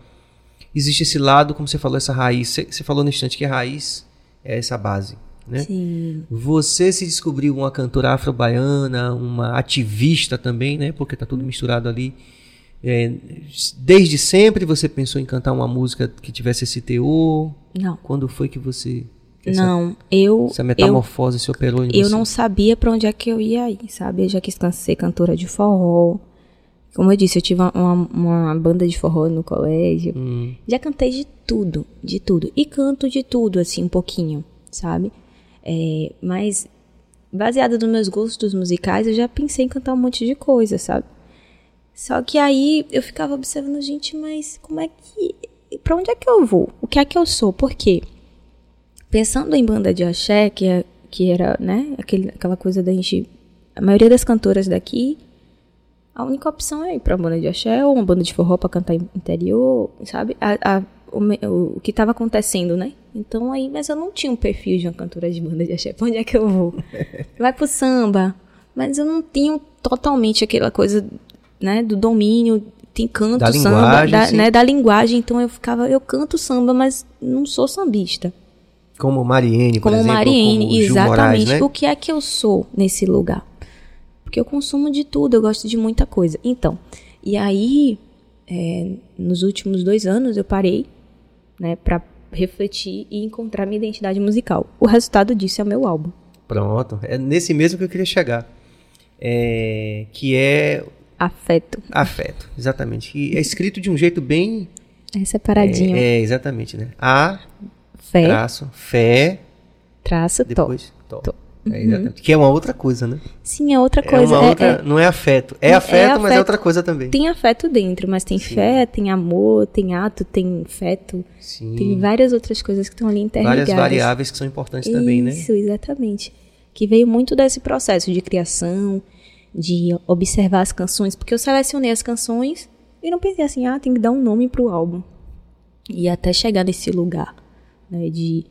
Existe esse lado, como você falou, essa raiz. Você, você falou no instante que a raiz é essa base, né? Sim. Você se descobriu uma cantora afro-baiana, uma ativista também, né? Porque tá tudo misturado ali. É, desde sempre você pensou em cantar uma música que tivesse esse teor? Não. Quando foi que você essa, Não, eu. essa eu metamorfose se operou em Eu você? não sabia pra onde é que eu ia ir, sabe? Eu já quis ser cantora de forró. Como eu disse, eu tive uma, uma- banda de forró no colégio. Hum, Já cantei de tudo, de tudo. E canto de tudo, assim, um pouquinho, sabe? É, mas, baseada nos meus gostos musicais, eu já pensei em cantar um monte de coisa, sabe? Só que aí eu ficava observando, gente, mas como é que. Pra onde é que eu vou? O que é que eu sou? Por quê? Pensando em banda de axé, que, é, que era, né, aquele, aquela coisa da gente. A maioria das cantoras daqui, a única opção é ir pra uma banda de axé ou uma banda de forró pra cantar interior, sabe? A, a- o, o- que tava acontecendo, né? Então aí, mas eu não tinha um perfil de uma cantora de banda de axé. Pra onde é que eu vou? Vai pro samba. Mas eu não tinha totalmente aquela coisa, né, do domínio. Tem canto, Da samba, da, né, da linguagem. Então eu ficava, eu canto samba, mas não sou sambista. como Mariene, por Como exemplo, Mariene, como exatamente. Moraes, né? O que é que eu sou nesse lugar? Porque eu consumo de tudo, eu gosto de muita coisa. Então, e aí, é, nos últimos dois anos, eu parei, né, pra refletir e encontrar minha identidade musical. O resultado disso é o meu álbum. Pronto, é nesse mesmo que eu queria chegar. É, que é Afeto. afeto, exatamente. Que é escrito de um jeito bem. É separadinho. É, é, exatamente, né? A, Fé, traço, fé, traço, depois. É, exatamente. Que é uma outra coisa, né? Sim, é outra É coisa. uma É- outra, é- não é afeto. É É afeto, mas é afeto. outra coisa também. tem afeto dentro, mas tem fé, tem amor, tem ato, tem feto. Sim. Tem várias outras coisas que estão ali interligadas. várias variáveis que são importantes também, né? Isso, exatamente. Que veio muito desse processo de criação, de observar as canções, porque eu selecionei as canções e não pensei assim, ah, tem que dar um nome pro álbum. E até chegar nesse lugar, né, de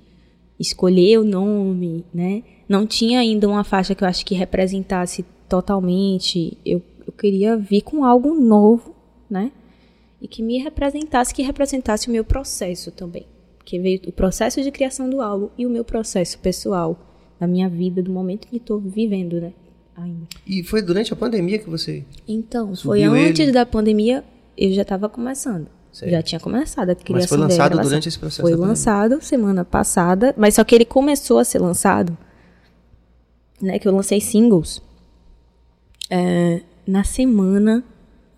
escolher o nome, né? Não tinha ainda uma faixa que eu acho que representasse totalmente. Eu, eu queria vir com algo novo, né? E que me representasse, que representasse o meu processo também. Que veio o processo de criação do álbum e o meu processo pessoal, da minha vida, do momento que estou vivendo, né? Ainda. E foi durante a pandemia que você. Então, foi antes ele? da pandemia, eu já estava começando. Certo. Já tinha começado a criação Mas foi lançado durante esse processo Foi lançado semana passada, mas só que ele começou a ser lançado, né? Que eu lancei singles é, na semana,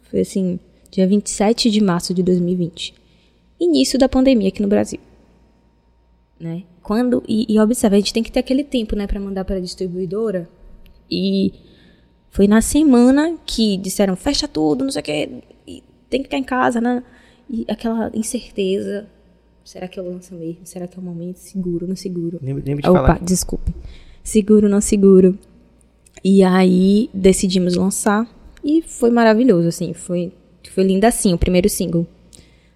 foi assim, dia 27 de março de 2020. Início da pandemia aqui no Brasil. Né? Quando, e, e observa, a gente tem que ter aquele tempo, né, para mandar para a distribuidora. E foi na semana que disseram fecha tudo, não sei o que, tem que ficar em casa, né? E aquela incerteza. Será que eu lanço mesmo? Será que é o momento? Seguro, não seguro? Lembre, lembre de Opa, falar. desculpe. Seguro, não seguro. E aí decidimos lançar e foi maravilhoso, assim. Foi, foi lindo assim, o primeiro single.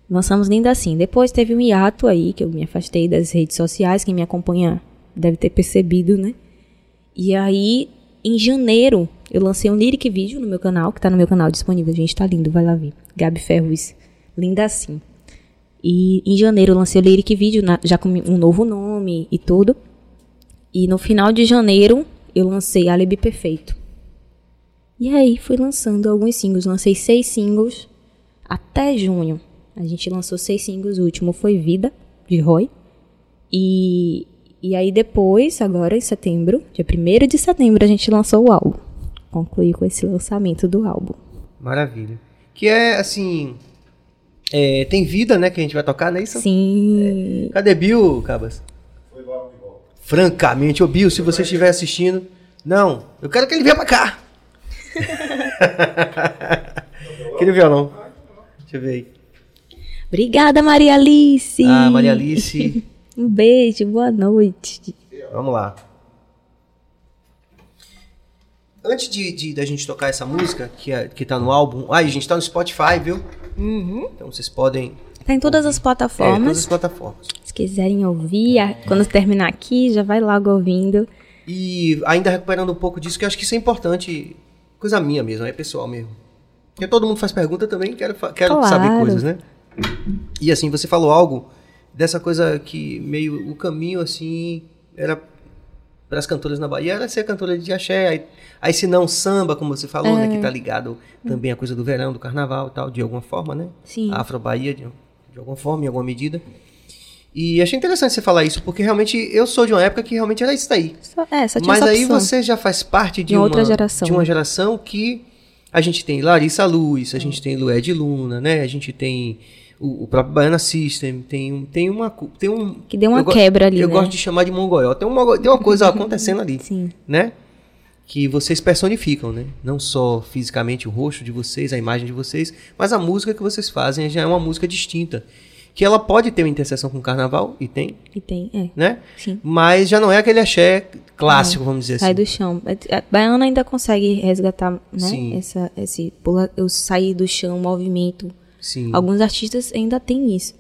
Lançamos lindo assim. Depois teve um hiato aí, que eu me afastei das redes sociais. Quem me acompanha deve ter percebido, né? E aí, em janeiro, eu lancei um lyric vídeo no meu canal, que tá no meu canal disponível. Gente, tá lindo, vai lá ver. Gabi Ferruz, linda assim. E em janeiro eu lancei o lyric vídeo, na- já com um novo nome e tudo. E no final de janeiro eu lancei Alibi Perfeito. E aí fui lançando alguns singles. Lancei seis singles até junho. A gente lançou seis singles. O último foi Vida, de Roy. E, e aí depois, agora em setembro, dia 1 de setembro, a gente lançou o álbum. Concluí com esse lançamento do álbum. Maravilha. Que é assim. É, tem vida, né? Que a gente vai tocar, não é isso? Sim. Cadê Bill, Cabas? Francamente, ô Bill, se você estiver assistindo. Não, eu quero que ele venha pra cá. Aquele violão. Deixa eu ver aí. Obrigada, Maria Alice. Ah, Maria Alice. Um beijo, boa noite. Vamos lá. Antes de, de- da gente tocar essa música, que, é, que tá no álbum. Ai, gente, tá no Spotify, viu? Então vocês podem. Tá em todas as É, plataformas. todas as plataformas. Se quiserem ouvir, a- quando terminar aqui, já vai logo ouvindo. E ainda recuperando um pouco disso, que eu acho que isso é importante, coisa minha mesmo, é pessoal mesmo. Porque todo mundo faz pergunta também, quero, quero Claro. saber coisas, né? E assim, você falou algo dessa coisa que meio o caminho assim era para as cantoras na Bahia era ser cantora de axé, aí, aí se não samba, como você falou, né, que tá ligado também à coisa do verão, do carnaval e tal, de alguma forma, né? Sim. A Afro Bahia de, de alguma forma, em alguma medida. E achei interessante você falar isso, porque realmente eu sou de uma época que realmente era isso daí. Só, é, só tinha Mas aí você já faz parte de, De uma outra geração. De uma geração que a gente tem Larissa Luz, a gente tem Lued Luna, né? A gente tem o, o próprio Baiana System, tem, um- tem uma tem um Que deu uma quebra ali, Eu né? gosto de chamar de mongoió. Tem uma tem uma coisa acontecendo ali, Sim. né? Que vocês personificam, né? Não só fisicamente o rosto de vocês, a imagem de vocês, mas a música que vocês fazem já é uma música distinta. Que ela pode ter uma interseção com o carnaval, e tem, E tem, é. né? Sim. Mas já não é aquele axé clássico, vamos dizer Sai assim. do chão. A Baiana ainda consegue resgatar, né? Sim. Essa, esse pula, eu sair do chão, movimento. Sim. Alguns artistas ainda têm isso.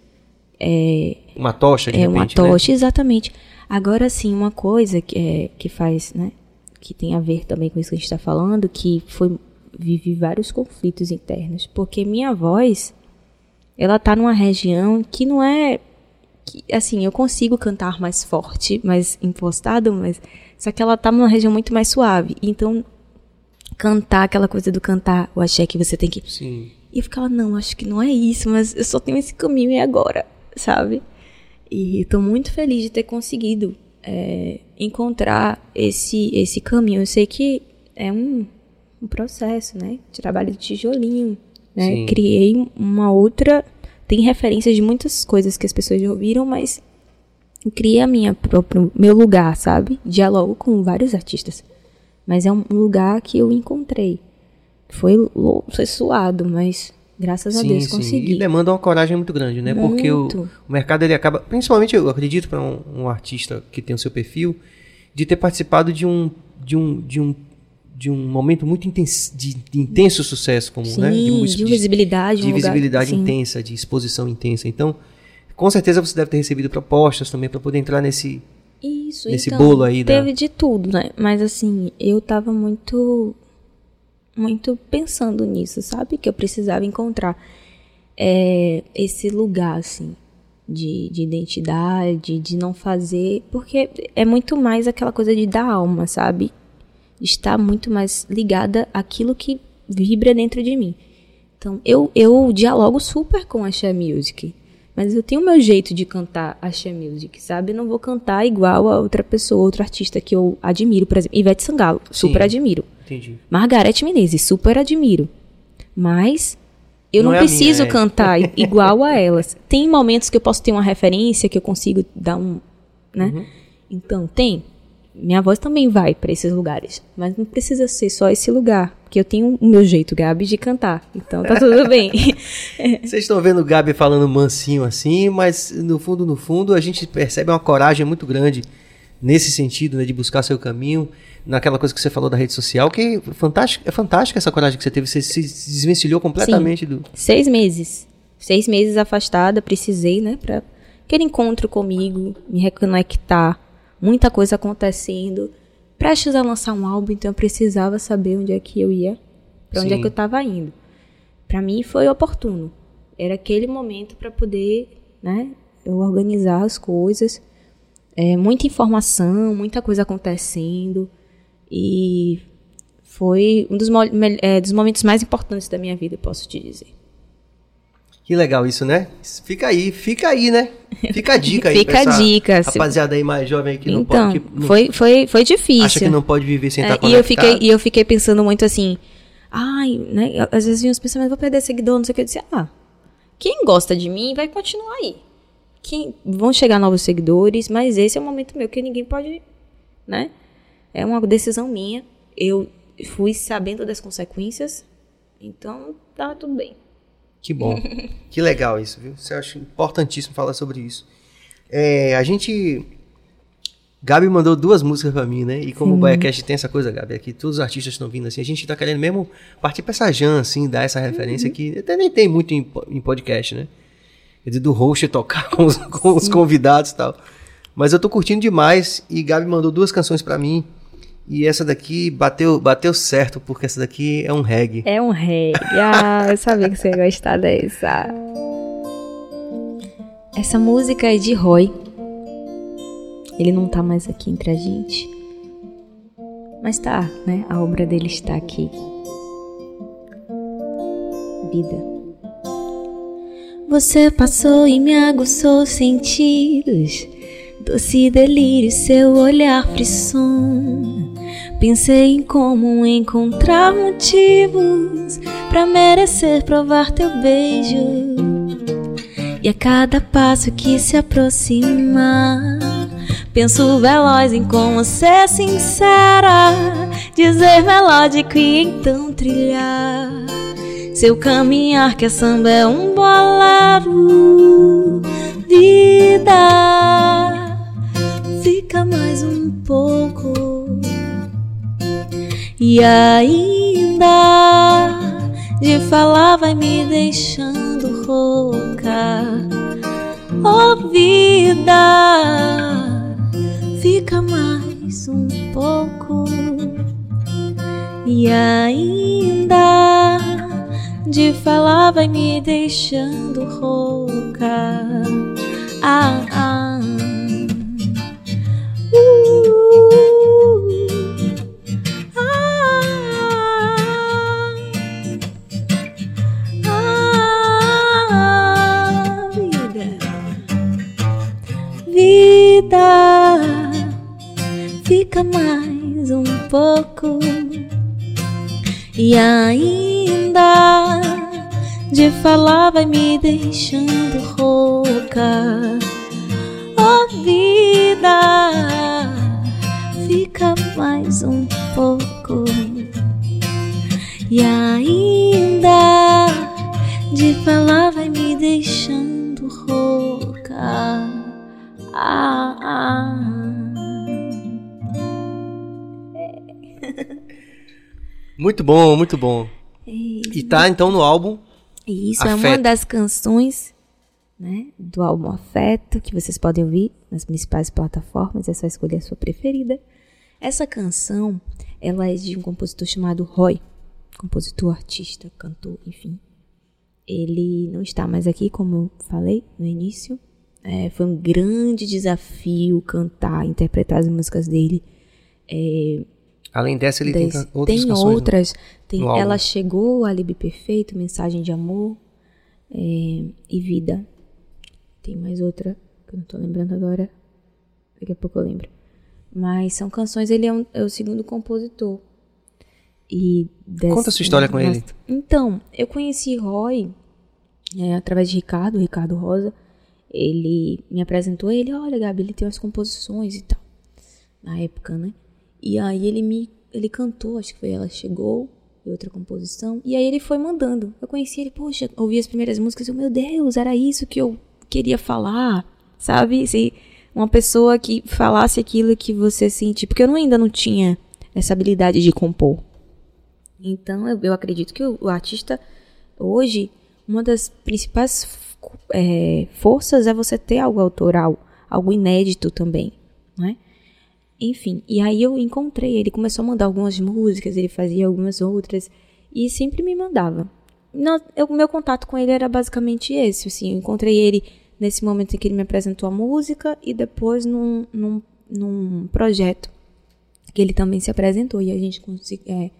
É, Uma tocha, de é uma repente, né? tocha, exatamente. Agora sim, uma coisa que, é, que faz, né? Que tem a ver também com isso que a gente está falando, que foi vive vários conflitos internos, porque minha voz, ela tá numa região que não é que, assim, eu consigo cantar mais forte, mais impostado, mas só que ela tá numa região muito mais suave. Então, cantar aquela coisa do cantar, o axé que você tem que Sim. E eu ficava, não, acho que não é isso, mas eu só tenho esse caminho e agora, sabe? E tô muito feliz de ter conseguido é, encontrar esse, esse caminho. Eu sei que é um, um processo, né? Trabalho de tijolinho, né? Sim. Criei uma outra... Tem referências de muitas coisas que as pessoas já ouviram, mas eu criei a minha próprio meu lugar, sabe? Dialogo com vários artistas. Mas é um lugar que eu encontrei. Foi, foi suado, mas graças a sim, Deus sim. consegui. E demanda uma coragem muito grande, né? Porque o, Muito. o mercado ele acaba, principalmente eu acredito para um, um artista que tem o seu perfil, de ter participado de um de um de um de um momento muito intenso, de, de intenso sucesso, como Sim, né? de, visibilidade. de um lugar- visibilidade sim. intensa, de exposição intensa. Então, com certeza você deve ter recebido propostas também para poder entrar nesse Isso, nesse então, bolo aí da- Teve de tudo, né? Mas assim, eu tava muito. Muito pensando nisso, sabe? Que eu precisava encontrar é, esse lugar, assim, de, de identidade, de não fazer. Porque é muito mais aquela coisa de dar alma, sabe? Estar muito mais ligada àquilo que vibra dentro de mim. Então, eu, eu dialogo super com a Axé Music. Mas eu tenho o meu jeito de cantar Axé Music, sabe? Eu não vou cantar igual a outra pessoa, outro artista que eu admiro, por exemplo. Ivete Sangalo, super Sim. admiro. Entendi. Margareth Menezes, super admiro. Mas eu Não não, é a minha, preciso é. cantar igual a elas. Tem momentos que eu posso ter uma referência, que eu consigo dar um. Né? Uhum. Então, tem. Minha voz também vai para esses lugares. Mas não precisa ser só esse lugar. Porque eu tenho o meu jeito, Gabi, de cantar. Então tá tudo bem. Vocês estão vendo o Gabi falando mansinho assim, mas no fundo, no fundo, a gente percebe uma coragem muito grande nesse sentido, né, de buscar seu caminho, naquela coisa que você falou da rede social, que é fantástica, é fantástica essa coragem que você teve, você se desvencilhou completamente do... Seis meses. Seis meses afastada, precisei, né? Pra aquele encontro comigo, me reconectar. Muita coisa acontecendo. Prestes a lançar um álbum, então eu precisava saber onde é que eu ia, pra onde Sim. é que eu tava indo. Pra mim foi oportuno. Era aquele momento pra poder, né? Eu organizar as coisas. É, muita informação, muita coisa acontecendo. E foi um dos, é, dos momentos mais importantes da minha vida, posso te dizer. Que legal isso, né? Fica aí, fica aí, né? Fica a dica aí Fica a dica, Rapaziada aí mais jovem que não então, pode... Que não, foi, foi, foi difícil. acha que não pode viver sem É, estar e eu conectado. fiquei E eu fiquei pensando muito assim, ai, né? Às vezes vinha os pensamentos, vou perder seguidor, não sei o que. Eu disse, ah, quem gosta de mim vai continuar aí. Quem, vão chegar novos seguidores, mas esse é o momento meu que ninguém pode, né? É uma decisão minha. Eu fui sabendo das consequências, então tá tudo bem. Que bom. que legal isso, viu? Você acha importantíssimo falar sobre isso. É, a gente. Gabi mandou duas músicas pra mim, né? E como o BaiaCast tem essa coisa, Gabi, aqui todos os artistas estão vindo assim, a gente tá querendo mesmo partir pra essa jam, assim, dar essa referência que até nem tem muito em, em podcast, né? Quer dizer, do host tocar com os, com os convidados e tal. Mas eu tô curtindo demais e Gabi mandou duas canções pra mim. E essa daqui bateu, bateu certo, porque essa daqui é um reggae. É um reggae. Ah, eu sabia que você ia gostar dessa. Essa música é de Roy. Ele não tá mais aqui entre a gente. Mas tá, né? A obra dele está aqui. Vida. Você passou e me aguçou os sentidos. Doce delírio, seu olhar frisson. Pensei em como encontrar motivos pra merecer provar teu beijo. E a cada passo que se aproxima, penso veloz em como ser sincera, dizer melódico e então trilhar seu caminhar que a samba é um bolero. Vida, fica mais um pouco. E ainda de falar vai me deixando rouca. Oh vida, fica mais um pouco. E ainda de falar vai me deixando rouca. Ah, ah. Fica mais um pouco e ainda de falar vai me deixando rouca. Fica mais um pouco. E ainda de falar vai me deixando rouca. Ah, ah. Muito bom, muito bom. E tá então no álbum. Isso é Afeto. uma das canções né? Do álbum Afeto, que vocês podem ouvir nas principais plataformas, é só escolher a sua preferida. Essa canção, ela é de um compositor chamado Roy, compositor, artista, cantor, enfim. Ele não está mais aqui, como eu falei no início. É, foi um grande desafio cantar, interpretar as músicas dele. É, Além dessa, ele das- tem outras tem canções. outras. Tem no. Ela Chegou, Alibi Perfeito, Mensagem de Amor é, e Vida. Tem mais outra que eu não tô lembrando agora. Daqui a pouco eu lembro. Mas são canções, ele é, um- é o segundo compositor. E dessa- Conta a sua história com ele. Então, eu conheci Roy é, através de Ricardo, Ricardo Rosa. Ele me apresentou ele, olha, Gabi, ele tem umas composições e tal. Na época, né? E aí ele me ele cantou, acho que foi ela chegou e outra composição. E aí ele foi mandando. Eu conheci ele, poxa, ouvi as primeiras músicas, eu, meu Deus, era isso que eu queria falar, sabe? Se uma pessoa que falasse aquilo que você sente, porque eu ainda não tinha essa habilidade de compor. Então, eu, eu acredito que o, o artista, hoje, uma das principais é, forças é você ter algo autoral, algo inédito também, né? Enfim, e aí eu encontrei, ele começou a mandar algumas músicas, ele fazia algumas outras, e sempre me mandava. O meu contato com ele era basicamente esse, assim, eu encontrei ele nesse momento em que ele me apresentou a música, e depois num, num, num projeto que ele também se apresentou, e a gente conseguiu... É,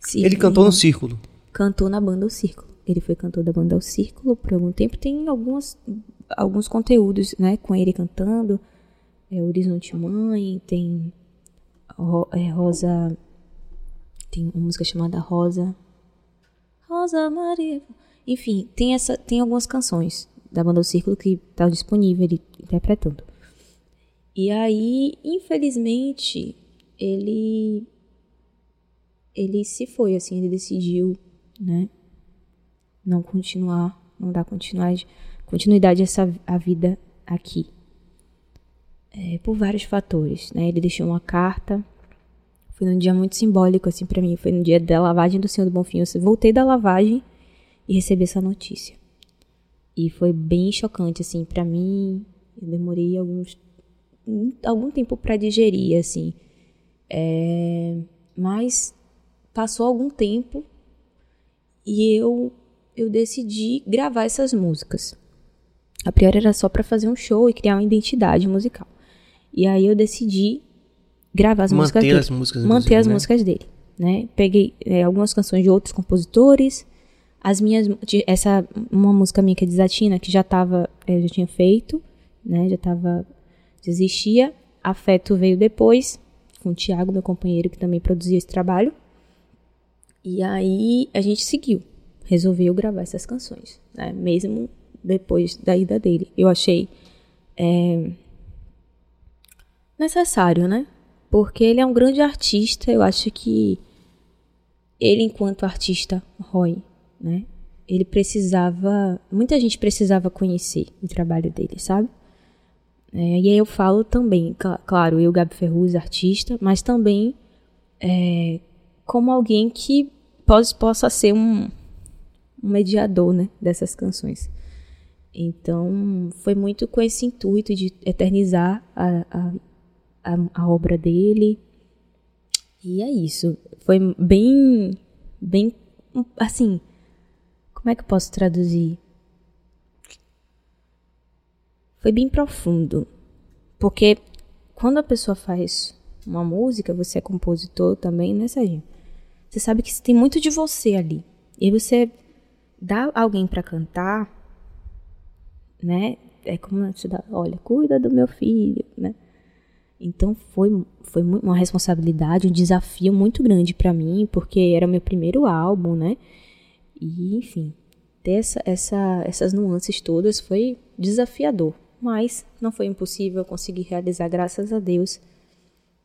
se- Ele cantou no Círculo. cantou na banda O Círculo. Ele foi cantor da banda O Círculo por algum tempo. Tem algumas, alguns conteúdos, né, com ele cantando. É Horizonte Mãe, tem Ro- é, Rosa... Tem uma música chamada Rosa... Rosa Maria... Enfim, tem, essa, tem algumas canções da banda O Círculo que tá disponível ele interpretando. E aí, infelizmente, ele ele se foi, assim, ele decidiu, né, não continuar, não dar continuidade, continuidade a essa a vida aqui. É, por vários fatores, né? Ele deixou uma carta. Foi num dia muito simbólico, assim, pra mim. Foi no dia da lavagem do Senhor do Bonfim. Eu voltei da lavagem e recebi essa notícia. E foi bem chocante, assim, pra mim. Eu demorei alguns, algum tempo pra digerir, assim. É, mas passou algum tempo e eu eu decidi gravar essas músicas. A priori era só pra fazer um show e criar uma identidade musical. E aí eu decidi gravar as músicas Manter dele. as músicas, manter as né? músicas dele, né? Peguei é, algumas canções de outros compositores, as minhas essa uma música minha que é Desatina que já tava eu já tinha feito, né? Já tava desistia. Afeto veio depois com o Thiago, meu companheiro que também produzia esse trabalho. E aí a gente seguiu, resolveu gravar essas canções, né? mesmo depois da ida dele. Eu achei é, necessário, né? Porque ele é um grande artista, eu acho que ele, enquanto artista, Roy, né? Ele precisava. Muita gente precisava conhecer o trabalho dele, sabe? É, e aí eu falo também, cla- claro, eu, Gabi Ferruz, artista, mas também é, como alguém que pos- possa ser um, um mediador né, dessas canções. Então, foi muito com esse intuito de eternizar a, a, a, a obra dele. E é isso. Foi bem, bem, assim, como é que eu posso traduzir? Foi bem profundo. Porque quando a pessoa faz uma música, você é compositor também, né, Serginho? Você sabe que tem muito de você ali. E você dá alguém pra cantar, né? É como te dá, olha, cuida do meu filho, né? Então foi, foi uma responsabilidade, um desafio muito grande pra mim, porque era meu primeiro álbum, né? E, enfim, ter essa, essa, essas nuances todas foi desafiador. Mas não foi impossível, eu consegui realizar, graças a Deus.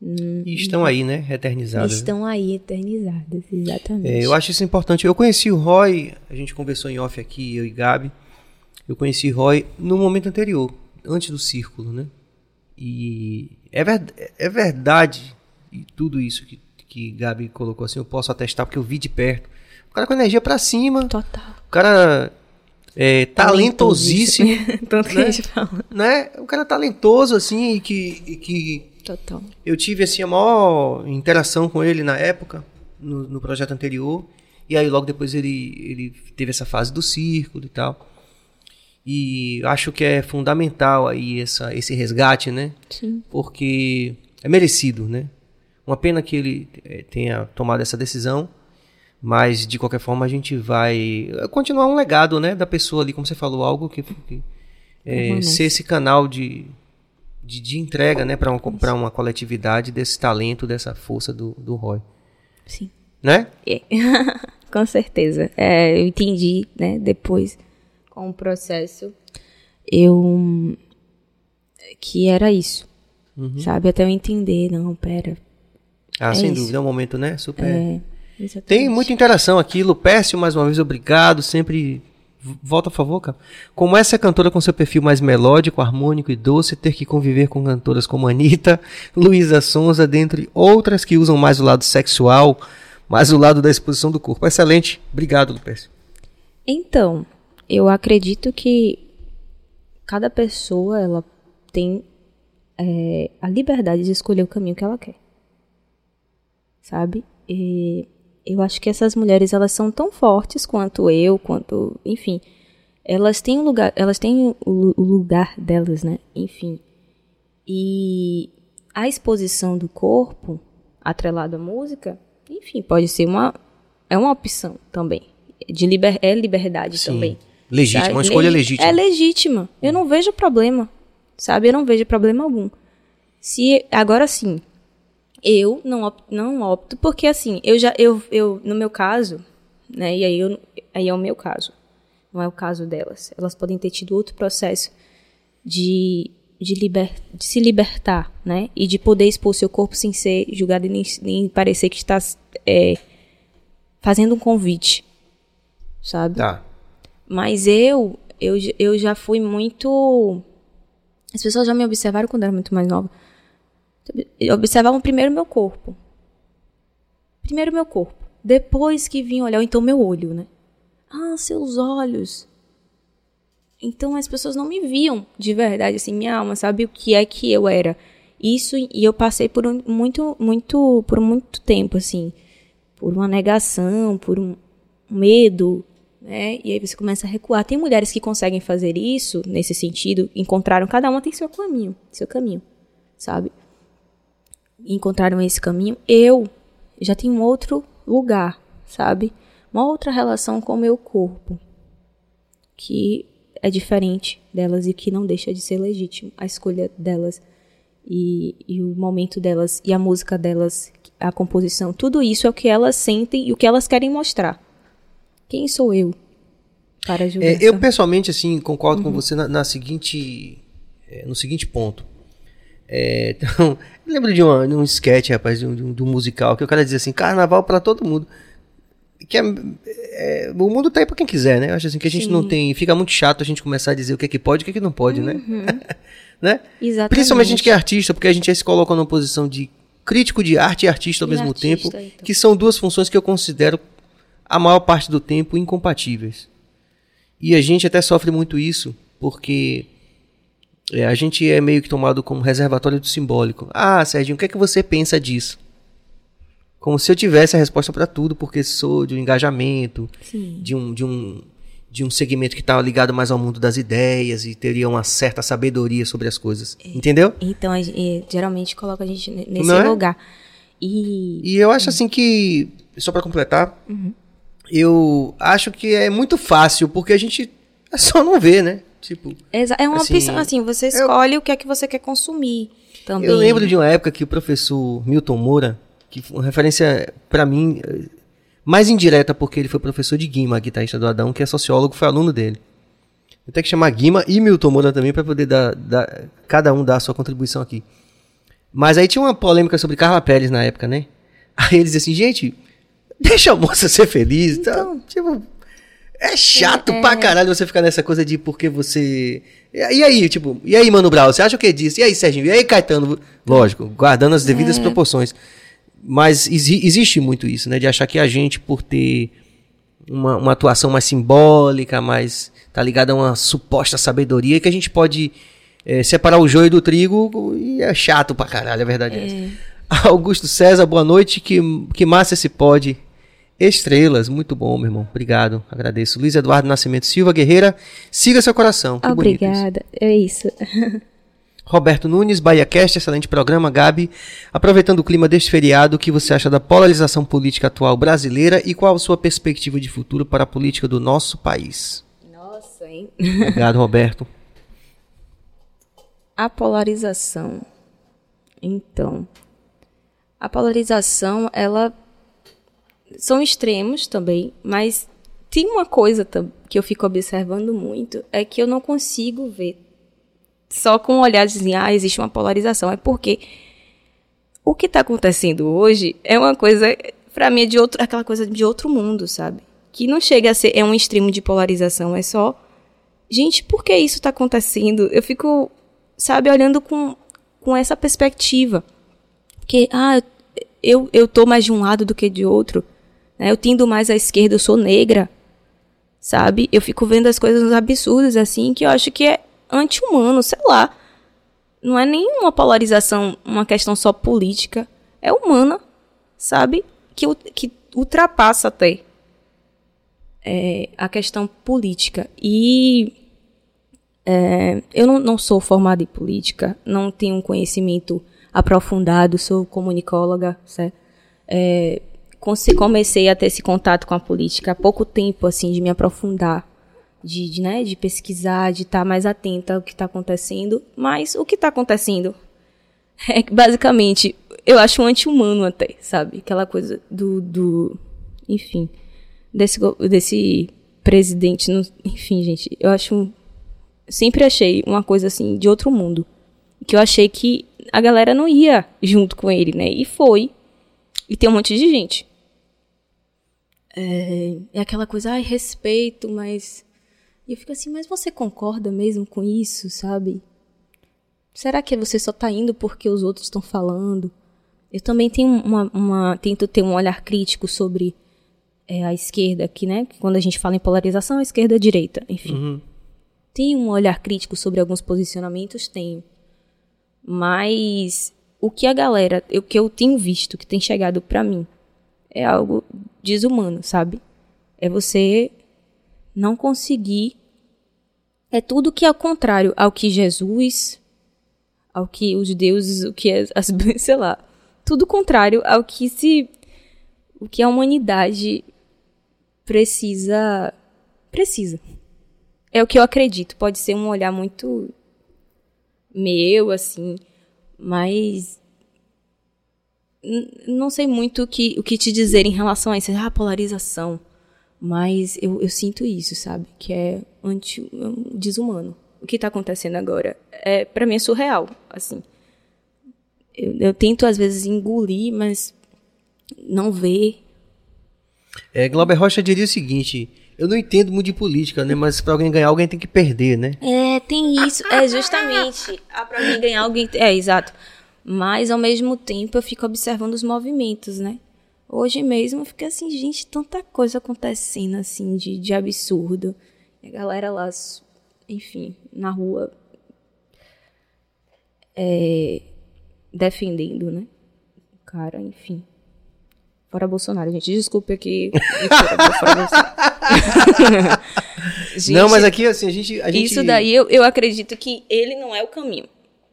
E estão aí, né? Eternizadas. Estão aí eternizadas, exatamente. É, eu acho isso importante. Eu conheci o Roy, a gente conversou em off aqui, eu e Gabi. Eu conheci Roy no momento anterior, antes do círculo, né? E é, ver- é verdade, e tudo isso que, que Gabi colocou assim, eu posso atestar porque eu vi de perto. O cara com energia pra cima, Total. o cara é, talentosíssimo. Tanto que né? a gente fala. né? Um cara talentoso, assim, e que, e que Total. eu tive, assim, a maior interação com ele na época, no, no projeto anterior. E aí, logo depois, ele, ele teve essa fase do círculo e tal. E acho que é fundamental aí essa, esse resgate, né? Sim. Porque é merecido, né? Uma pena que ele eh, tenha tomado essa decisão, mas de qualquer forma a gente vai eh, continuar um legado, né, da pessoa ali, como você falou, algo que, que Permanece. ser esse canal de, de, de entrega, né, para uma, pra uma coletividade desse talento, dessa força do, do Roy, Sim. né? É. com certeza. É, eu entendi, né, depois, com o processo, eu. que era isso. Sabe? Até eu entender, não, pera. Ah, É sem isso. dúvida, é um momento, né, super. É, exatamente. Tem muita interação aqui. Lupércio, mais uma vez, obrigado. Sempre. Volta a favor, cara. Como essa cantora com seu perfil mais melódico, harmônico e doce, ter que conviver com cantoras como Anitta, Luísa Sonza, dentre outras que usam mais o lado sexual, mais o lado da exposição do corpo. Excelente. Obrigado, Lupércio. Então, eu acredito que cada pessoa ela tem é, a liberdade de escolher o caminho que ela quer, sabe? E eu acho que essas mulheres elas são tão fortes quanto eu, quanto, enfim, elas têm um lugar, elas têm o, o lugar delas, né? Enfim, e a exposição do corpo atrelado à música, enfim, pode ser uma é uma opção também. De liber, é liberdade Sim. também. Legítima, sabe? uma escolha Legi- legítima. É legítima. Eu não vejo problema. Sabe? Eu não vejo problema algum. Se agora sim, eu não opto, não opto porque assim, eu já eu, eu no meu caso, né? E aí eu, aí é o meu caso. Não é o caso delas. Elas podem ter tido outro processo de de, liber, de se libertar, né? E de poder expor seu corpo sem ser julgado e nem, nem parecer que está é, fazendo um convite, sabe? Tá. Mas eu, eu, eu já fui muito. As pessoas já me observaram quando eu era muito mais nova. Observavam primeiro meu corpo. Primeiro meu corpo. Depois que vinham olhar, então meu olho, né? Ah, seus olhos. Então as pessoas não me viam de verdade, assim, minha alma, sabe o que é que eu era. Isso, e eu passei por um, muito, muito, por muito tempo, assim. Por uma negação, por um medo, né? E aí você começa a recuar. Tem mulheres que conseguem fazer isso nesse sentido, encontraram, cada uma tem seu caminho, seu caminho, sabe? Encontraram esse caminho. Eu já tenho um outro lugar, sabe? Uma outra relação com o meu corpo, que é diferente delas e que não deixa de ser legítimo a escolha delas e, e o momento delas e a música delas, a composição, tudo isso é o que elas sentem e o que elas querem mostrar. Quem sou eu para julgar? É, eu pessoalmente assim concordo Uhum. com você na, na seguinte, é, no seguinte ponto. É, então, lembro de, uma, de um sketch, rapaz, de um, de um- de um musical que o cara dizia assim, carnaval para todo mundo. Que é, é, o mundo tá aí pra quem quiser, né? Eu acho assim que a gente Sim. não tem. Fica muito chato a gente começar a dizer o que é que pode e o que é que não pode, né? né? Exatamente. Principalmente a gente que é artista, porque a gente se coloca numa posição de crítico de arte e artista ao E mesmo artista, tempo, então. que são duas funções que eu considero a maior parte do tempo incompatíveis. E a gente até sofre muito isso, porque é, a gente é meio que tomado como reservatório do simbólico. Ah, Serginho, o que é que você pensa disso? Como se eu tivesse a resposta para tudo, porque sou de um engajamento, Sim. de um, de um, de um segmento que está ligado mais ao mundo das ideias e teria uma certa sabedoria sobre as coisas. Entendeu? Então, é, geralmente coloca a gente ne- nesse é? lugar. E E eu acho assim que, só para completar, eu acho que é muito fácil, porque a gente só não vê, né? Tipo, é uma Assim, opção, assim, você escolhe o que é que você quer consumir também. eu lembro de uma época que o professor Milton Moura, que foi uma referência para mim eh, mais indireta, porque ele foi professor de Guima, guitarrista do Adão, que é sociólogo, foi aluno dele. Eu tenho que chamar Guima e Milton Moura também para poder dar, dar- cada um dar a sua contribuição aqui. Mas aí tinha uma polêmica sobre Carla Pérez na época, né? Aí ele dizia assim, gente, deixa a moça ser feliz. tá? Então. Tipo, é chato É, pra é. caralho você ficar nessa coisa de porque você. E aí, tipo, e aí, Mano Brown, você acha o que disso? E aí, Serginho? E aí, Caetano? Lógico, guardando as devidas É. proporções. Mas exi- existe muito isso, né? De achar que a gente, por ter uma, uma atuação mais simbólica, mais tá ligada a uma suposta sabedoria que a gente pode é, separar o joio do trigo e é chato pra caralho, a verdade é, é essa. Augusto César, boa noite. Que, que massa esse pode. Estrelas, muito bom, meu irmão. Obrigado, agradeço. Luiz Eduardo Nascimento Silva Guerreira, siga seu coração. Que Obrigada, é isso. Roberto Nunes, BahiaCast, excelente programa, Gabi. Aproveitando o clima deste feriado, o que você acha da polarização política atual brasileira e qual a sua perspectiva de futuro para a política do nosso país? Nossa, hein? Obrigado, Roberto. A polarização. Então, a polarização, ela são extremos também, mas tem uma coisa que eu fico observando muito, é que eu não consigo ver só com um olhar de assim, ah, existe uma polarização. É porque o que está acontecendo hoje é uma coisa, para mim, é de outro, aquela coisa de outro mundo, sabe? Que não chega a ser, é um extremo de polarização, é só, gente, por que isso está acontecendo? Eu fico, sabe, olhando com, com essa perspectiva. Que, ah, eu, eu tô mais de um lado do que de outro. Né? Eu tendo mais à esquerda, eu sou negra. Sabe? Eu fico vendo as coisas absurdas assim, que eu acho que é anti-humano, sei lá. Não é nenhuma polarização, uma questão só política. É humana, sabe? Que, que ultrapassa até é, a questão política. E é, eu não, não sou formada em política, não tenho um conhecimento aprofundado, sou comunicóloga, certo? É, comecei a ter esse contato com a política há pouco tempo, assim, de me aprofundar de, de, né, de pesquisar, de estar tá mais atenta ao que está acontecendo. Mas o que está acontecendo é que, basicamente, eu acho anti-humano até, sabe? Aquela coisa do. do enfim, desse, desse presidente. No, enfim, gente, eu acho. Sempre achei uma coisa assim de outro mundo. Que eu achei que a galera não ia junto com ele, né? E foi. E tem um monte de gente. É, é aquela coisa, ai, respeito, mas e eu fico assim, mas você concorda mesmo com isso, sabe? Será que você só tá indo porque os outros estão falando? Eu também tenho uma, uma, tento ter um olhar crítico sobre é, a esquerda aqui, né? Quando a gente fala em polarização, a esquerda e a direita, enfim. Uhum. Tenho um olhar crítico sobre alguns posicionamentos, tenho. Mas o que a galera, o que eu tenho visto, que tem chegado para mim, é algo desumano, sabe? É você não conseguir é tudo que é contrário ao que Jesus, ao que os deuses, o que é, as, sei lá, tudo contrário ao que se o que a humanidade precisa precisa. É o que eu acredito. Pode ser um olhar muito meu assim, mas não sei muito o que, o que te dizer em relação a isso. Ah, polarização. Mas eu, eu sinto isso, sabe? Que é anti, desumano. O que está acontecendo agora é para mim é surreal, assim. Eu, eu, tento às vezes engolir, mas não ver. É, Glauber Rocha diria o seguinte: eu não entendo muito de política, né? Mas para alguém ganhar, alguém tem que perder, né? É, tem isso. É justamente. Ah, para alguém ganhar, alguém. É, exato. Mas ao mesmo tempo eu fico observando os movimentos, né? Hoje mesmo eu fiquei assim, gente, tanta coisa acontecendo assim de, de absurdo. E a galera lá, enfim, na rua é, defendendo, né? O cara, enfim. Fora Bolsonaro, gente. Desculpe aqui. gente, não, mas aqui, assim, a gente. A isso daí eu, eu acredito que ele não é o caminho.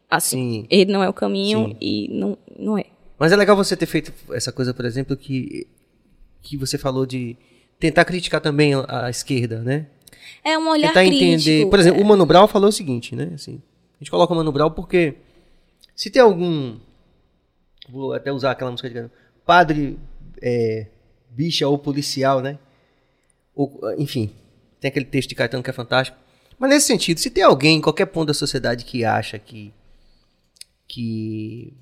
Assim. Sim. Ele não é o caminho Sim. e não, não é. Mas é legal você ter feito essa coisa, por exemplo, que, que você falou de tentar criticar também a, esquerda, né? É um olhar tentar crítico. entender. Por exemplo, é. o Mano Brown falou o seguinte, né? Assim, a gente coloca o Mano Brown porque se tem algum. Vou até usar aquela música de padre, é, bicha ou policial, né? Ou, enfim, tem aquele texto de Caetano que é fantástico. Mas nesse sentido, se tem alguém em qualquer ponto da sociedade que acha que que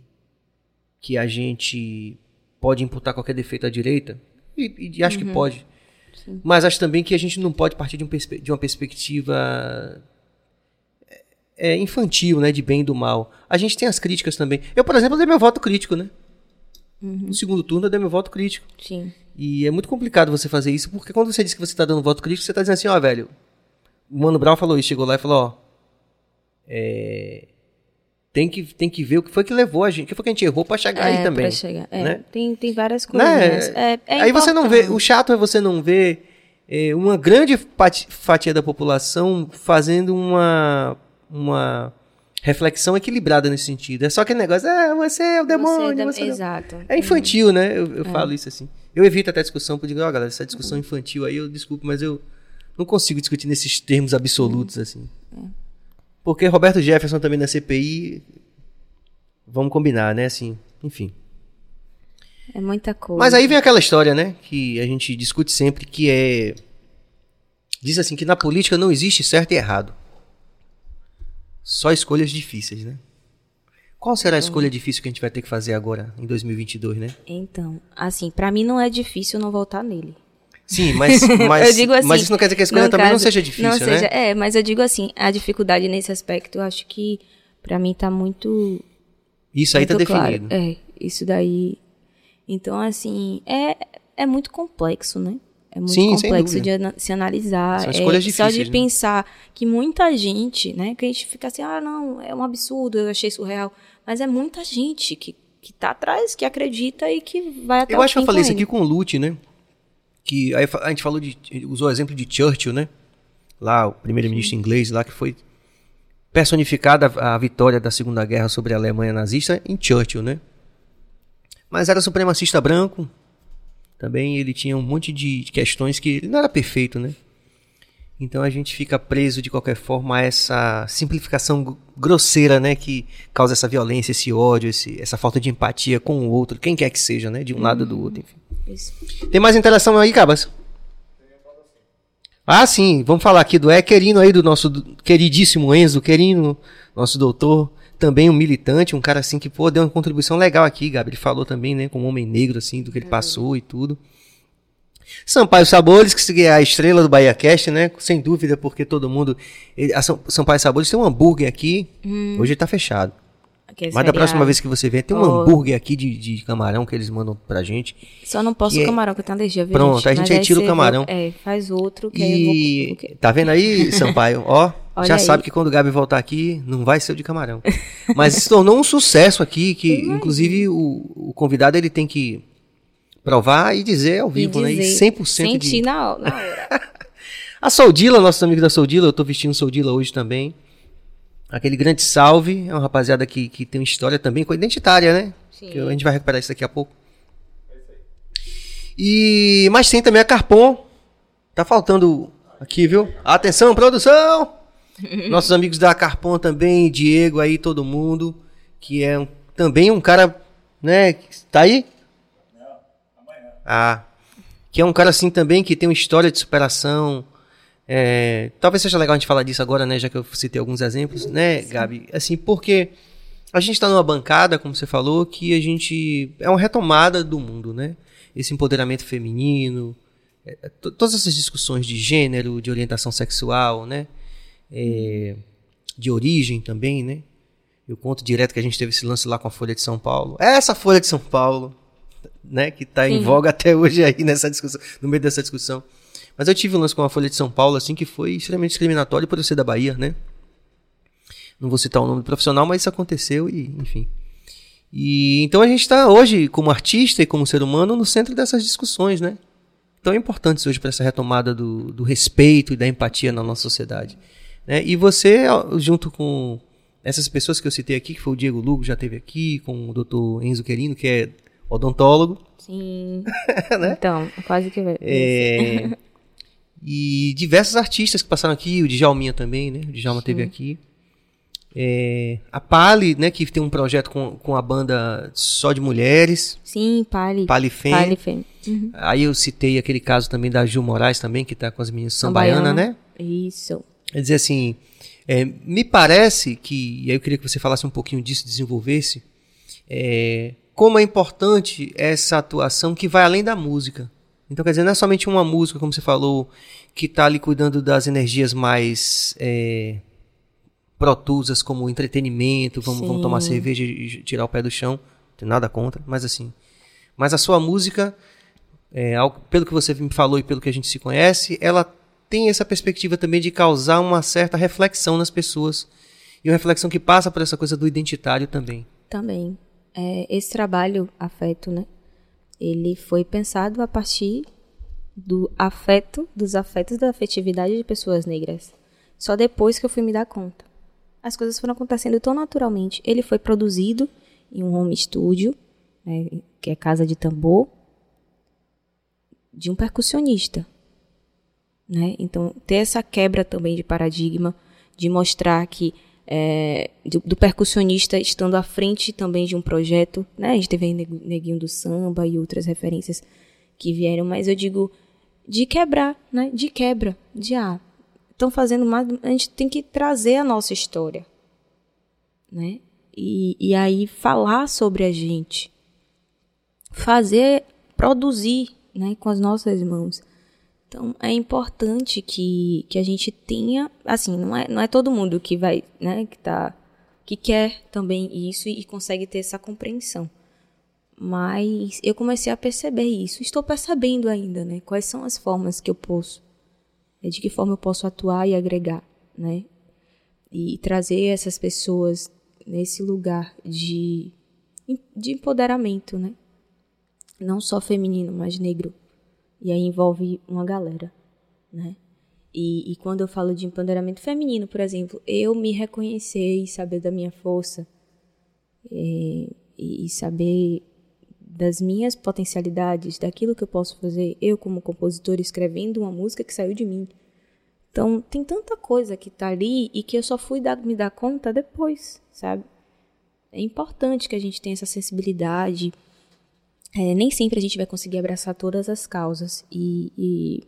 que a gente pode imputar qualquer defeito à direita, e, e acho uhum. que pode. Sim. Mas acho também que a gente não pode partir de, um de uma perspectiva é, é, infantil, né, de bem e do mal. A gente tem as críticas também. Eu, por exemplo, dei meu voto crítico, né? Uhum. No segundo turno eu dei meu voto crítico. Sim. E é muito complicado você fazer isso, porque quando você diz que você tá dando voto crítico, você tá dizendo assim, ó, velho, o Mano Brown falou isso, chegou lá e falou, ó, é, tem que, tem que ver o que foi que levou a gente, o que foi que a gente errou pra chegar aí É, também. pra chegar. É, né? tem, tem várias coisas. Né? É, é aí você não vê, o chato é você não ver é, uma grande fati- fatia da população fazendo uma, uma reflexão equilibrada nesse sentido. É só aquele negócio, é, você é o demônio, Você você, Exato. É infantil, né? Eu, eu falo isso assim. Eu evito até discussão, porque digo, ó, galera, essa discussão infantil aí, eu desculpe, mas eu não consigo discutir nesses termos absolutos, assim. Porque Roberto Jefferson também na CPI, vamos combinar, né? Assim, enfim. É muita coisa. Mas aí vem aquela história, né? Que a gente discute sempre, que é. Diz assim que na política não existe certo e errado. Só escolhas difíceis, né? Qual será a escolha difícil que a gente vai ter que fazer agora, em 2022, né? Então, assim, pra mim não é difícil não votar nele. Sim, mas, mas, eu digo assim, mas isso não quer dizer que a escolha também não caso- seja difícil, não né? seja- É, mas eu digo assim, a dificuldade nesse aspecto, eu acho que pra mim tá muito Isso aí tá muito claro. definido. É, isso daí. Então, assim, é, é muito complexo, né? É muito Sim, complexo de ana- se analisar. São é, escolhas Só difíceis, de né? pensar que muita gente, né? Que a gente fica assim, ah, não, é um absurdo, eu achei surreal. Mas é muita gente que, que tá atrás, que acredita e que vai até Eu acho que eu falei isso aqui com o Lute, né? Que aí a gente falou de. usou o exemplo de Churchill, né? Lá, o primeiro-ministro inglês lá, que foi personificada a, vitória da Segunda Guerra sobre a Alemanha nazista em Churchill, né? Mas era supremacista branco. Também ele tinha um monte de questões que ele não era perfeito, né? Então a gente fica preso de qualquer forma a essa simplificação gr- grosseira, né, que causa essa violência, esse ódio, esse, essa falta de empatia com o outro, quem quer que seja, né, de um lado ou do outro, enfim. Isso. Tem mais interação aí, Cabas? Ah, sim, vamos falar aqui do É Querino aí, do nosso queridíssimo Enzo Querino, nosso doutor, também um militante, um cara assim que, pô, deu uma contribuição legal aqui, Gabi, ele falou também, né, como homem negro, assim, do que ele passou e tudo. Sampaio Sabores, que é a estrela do Bahia Cast, né, sem dúvida, porque todo mundo... a Sam- Sampaio Sabores tem um hambúrguer aqui, hoje ele tá fechado. Mas da próxima vez que você vier, tem um Oh. hambúrguer aqui de, de camarão que eles mandam pra gente. Só não posso que é- camarão, que eu tenho alergia, viu, Pronto, a gente Mas aí tira o camarão. vo- É, faz outro, que aí eu vou... E tá vendo aí, Sampaio? Ó, Olha já aí. sabe que quando o Gabi voltar aqui, não vai ser o de camarão. Mas se tornou um sucesso aqui, que inclusive o, o convidado ele tem que provar e dizer ao vivo, né? E dizer, 100% Sentir de... na, na hora. A Soldila, nossos amigos da Soldila, eu tô vestindo Soldila hoje também. Aquele grande salve, é uma rapaziada que, que tem uma história também com identitária, né? Sim. Que a gente vai recuperar isso daqui a pouco. E mas tem também a Carpon. Tá faltando aqui, viu? Atenção, produção! Nossos amigos da Carpon também, Diego aí, todo mundo, que é um- também um cara, né? Tá aí? Ah, que é um cara assim também que tem uma história de superação. É, talvez seja legal a gente falar disso agora, né? Já que eu citei alguns exemplos, né, Gabi? Assim, porque a gente está numa bancada, como você falou, que a gente é uma retomada do mundo, né? Esse empoderamento feminino, é, to- todas essas discussões de gênero, de orientação sexual, né? É, de origem também, né? Eu conto direto que a gente teve esse lance lá com a Folha de São Paulo. Essa Folha de São Paulo, né? Que está em Sim. voga até hoje aí nessa discussão, no meio dessa discussão. Mas eu tive um lance com a Folha de São Paulo, assim, que foi extremamente discriminatório por eu ser da Bahia, né? Não vou citar o nome do profissional, mas isso aconteceu e, enfim. E então a gente está hoje, como artista e como ser humano, no centro dessas discussões, né? Tão importantes hoje para essa retomada do, do respeito e da empatia na nossa sociedade. Né? E você, junto com essas pessoas que eu citei aqui, que foi o Diego Lugo, já teve aqui, com o Dr. Enzo Querino, que é odontólogo, Sim. Né? Então, quase que é, e diversos artistas que passaram aqui, o Djalminha também, né? O Djalma teve aqui. É, a Pali, né, que tem um projeto com, com a banda só de mulheres, Sim, Pali. Pali Fem. Pali Fem. Uhum. Aí eu citei aquele caso também da Gil Moraes também, que tá com as meninas Sambaiana, Sambaiana. né? Isso. Quer dizer assim, é, me parece que, e aí eu queria que você falasse um pouquinho disso, desenvolvesse, é, como é importante essa atuação que vai além da música. Então, quer dizer, não é somente uma música, como você falou, que está ali cuidando das energias mais é, protusas, como entretenimento, vamos, vamos tomar cerveja e tirar o pé do chão, não tem nada contra, mas assim. Mas a sua música é, ao- pelo que você me falou e pelo que a gente se conhece, ela tem essa perspectiva também de causar uma certa reflexão nas pessoas. E uma reflexão que passa por essa coisa do identitário também. Também. É, esse trabalho, afeto, né? Ele foi pensado a partir do afeto, dos afetos da afetividade de pessoas negras. Só depois que eu fui me dar conta. As coisas foram acontecendo tão naturalmente. Ele foi produzido em um home studio, né, que é casa de tambor, de um percussionista. Né? Então, ter essa quebra também de paradigma, de mostrar que é, do, do percussionista estando à frente também de um projeto, né? A gente teve Neguinho do Samba e outras referências que vieram, mas eu digo de quebrar, né? De quebra, de ah, estão fazendo mais, a gente tem que trazer a nossa história, né? E, e aí falar sobre a gente, fazer, produzir, né? Com as nossas mãos. Então, é importante que, que a gente tenha, assim, não é, não é todo mundo que vai, né, que tá, que quer também isso e consegue ter essa compreensão. Mas eu comecei a perceber isso, estou percebendo ainda, né, quais são as formas que eu posso, é, de que forma eu posso atuar e agregar, né, e trazer essas pessoas nesse lugar de, de empoderamento, né, não só feminino, mas negro. E aí envolve uma galera, né? E, e quando eu falo de empoderamento feminino, por exemplo, eu me reconhecer e saber da minha força é, e, e saber das minhas potencialidades, daquilo que eu posso fazer, eu como compositora escrevendo uma música que saiu de mim. Então, tem tanta coisa que tá ali e que eu só fui dar, me dar conta depois, sabe? É importante que a gente tenha essa sensibilidade, é, nem sempre a gente vai conseguir abraçar todas as causas e, e,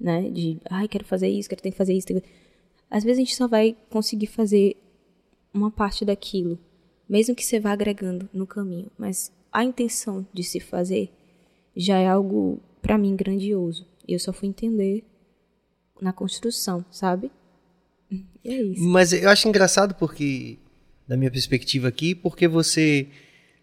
né, de, ai, quero fazer isso, quero ter que fazer isso. tenho que-" Às vezes a gente só vai conseguir fazer uma parte daquilo, mesmo que você vá agregando no caminho, mas a intenção de se fazer já é algo para mim grandioso. E eu só fui entender na construção, sabe? E é isso. Mas eu acho engraçado porque, da minha perspectiva aqui, porque você.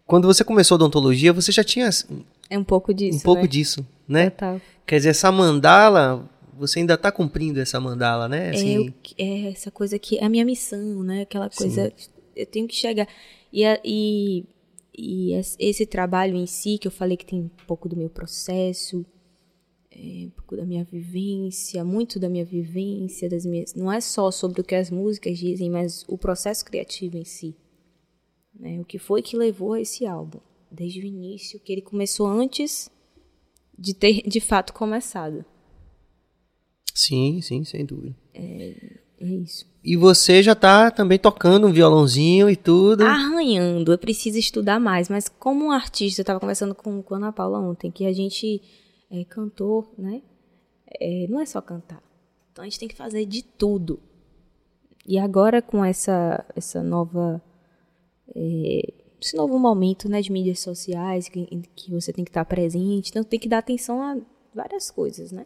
Quando você começou a odontologia, você já tinha um É um pouco disso. pouco né? disso, né? Total. Quer dizer, essa mandala, você ainda tá cumprindo essa mandala, né? É, Assim, eu- é essa coisa que é a minha missão, né? Aquela coisa, eu tenho que chegar. E, e, e es- esse trabalho em si, que eu falei que tem um pouco do meu processo, é, um pouco da minha vivência, muito da minha vivência, das minhas. Não é só sobre o que as músicas dizem, mas o processo criativo em si. Né? O que foi que levou a esse álbum? Desde o início, que ele começou antes de ter de fato começado. Sim, sim, sem dúvida. É isso. E você já tá também tocando um violãozinho e tudo. arranhando, eu preciso estudar mais, mas como um artista, eu estava conversando com, com a Ana Paula ontem, que a gente é cantor, né? É, não é só cantar. Então a gente tem que fazer de tudo. E agora com essa, essa nova. É, esse novo momento né, de mídias sociais, que, em que você tem que estar presente, então tem que dar atenção a várias coisas, né?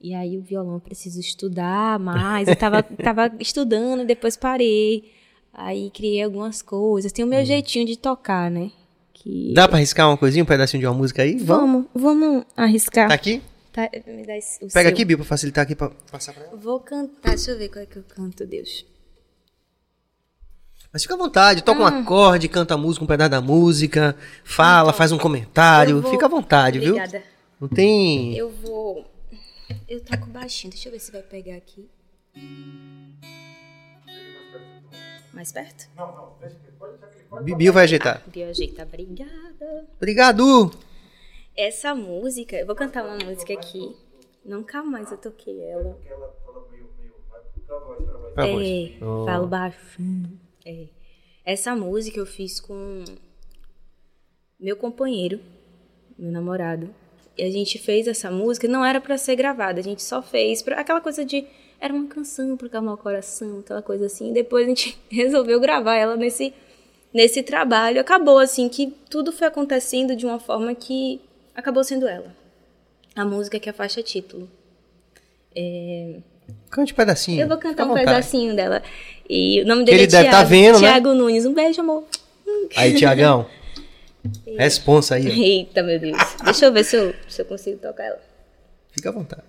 E aí o violão eu preciso estudar mais. Eu tava, tava estudando, depois parei. Aí criei algumas coisas. Tem o meu jeitinho de tocar, né? Que... Dá pra arriscar uma coisinha, um pedacinho de uma música aí? Vamos. Vamos, vamos arriscar. Tá aqui? Tá, me dá esse- Pega seu. aqui, Bia, pra facilitar aqui pra passar pra ela. Vou cantar, deixa eu ver qual é que eu canto, Deus. Mas fica à vontade, toca um acorde, canta a música, um pedaço da música, fala, faz um comentário, vou- fica à vontade, viu? Obrigada. Não tem. Eu vou. Eu toco baixinho, deixa eu ver se vai pegar aqui. Mais perto? Bibi vai ajeitar. Bia ajeita, obrigada. Obrigado! Essa música, eu vou cantar uma música aqui. Nunca mais eu toquei ela. É, falo baixinho. É. Essa música eu fiz com meu companheiro, meu namorado. E a gente fez essa música, não era pra ser gravada, a gente só fez pra aquela coisa de era uma canção pra acalmar o coração, aquela coisa assim. E depois a gente resolveu gravar ela nesse nesse trabalho. Acabou assim que tudo foi acontecendo de uma forma que acabou sendo ela. A música que é a faixa título. Cante um pedacinho. Eu vou cantar um pedacinho dela. E o nome dele ele é deve Tiago, tá vendo, né? Nunes. Um beijo, amor. Aí, Tiagão. Responsa aí. ó. Eita, meu Deus. Deixa eu ver se eu, se eu consigo tocar ela. Fica à vontade.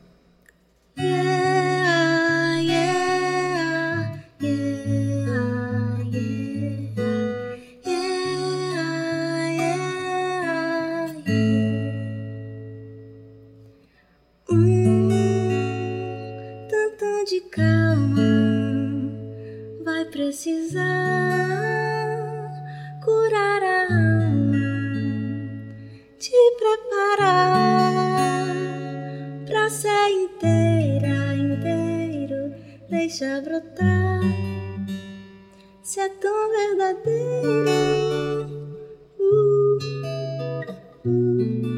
Calma vai precisar curar a alma, te preparar pra ser inteira, inteiro, deixa brotar. Se é tão verdadeira. Uh, uh,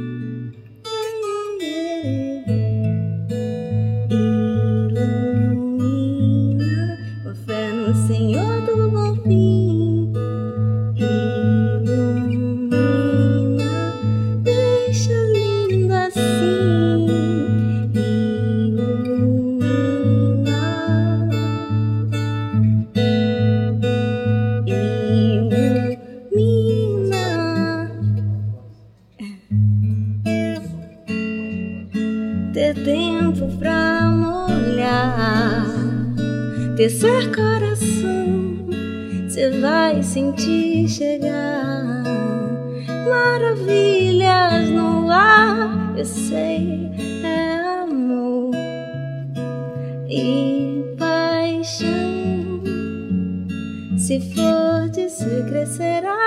tecer coração, cê vai sentir chegar maravilhas no ar. Eu sei, é amor e paixão. Se for de se crescerá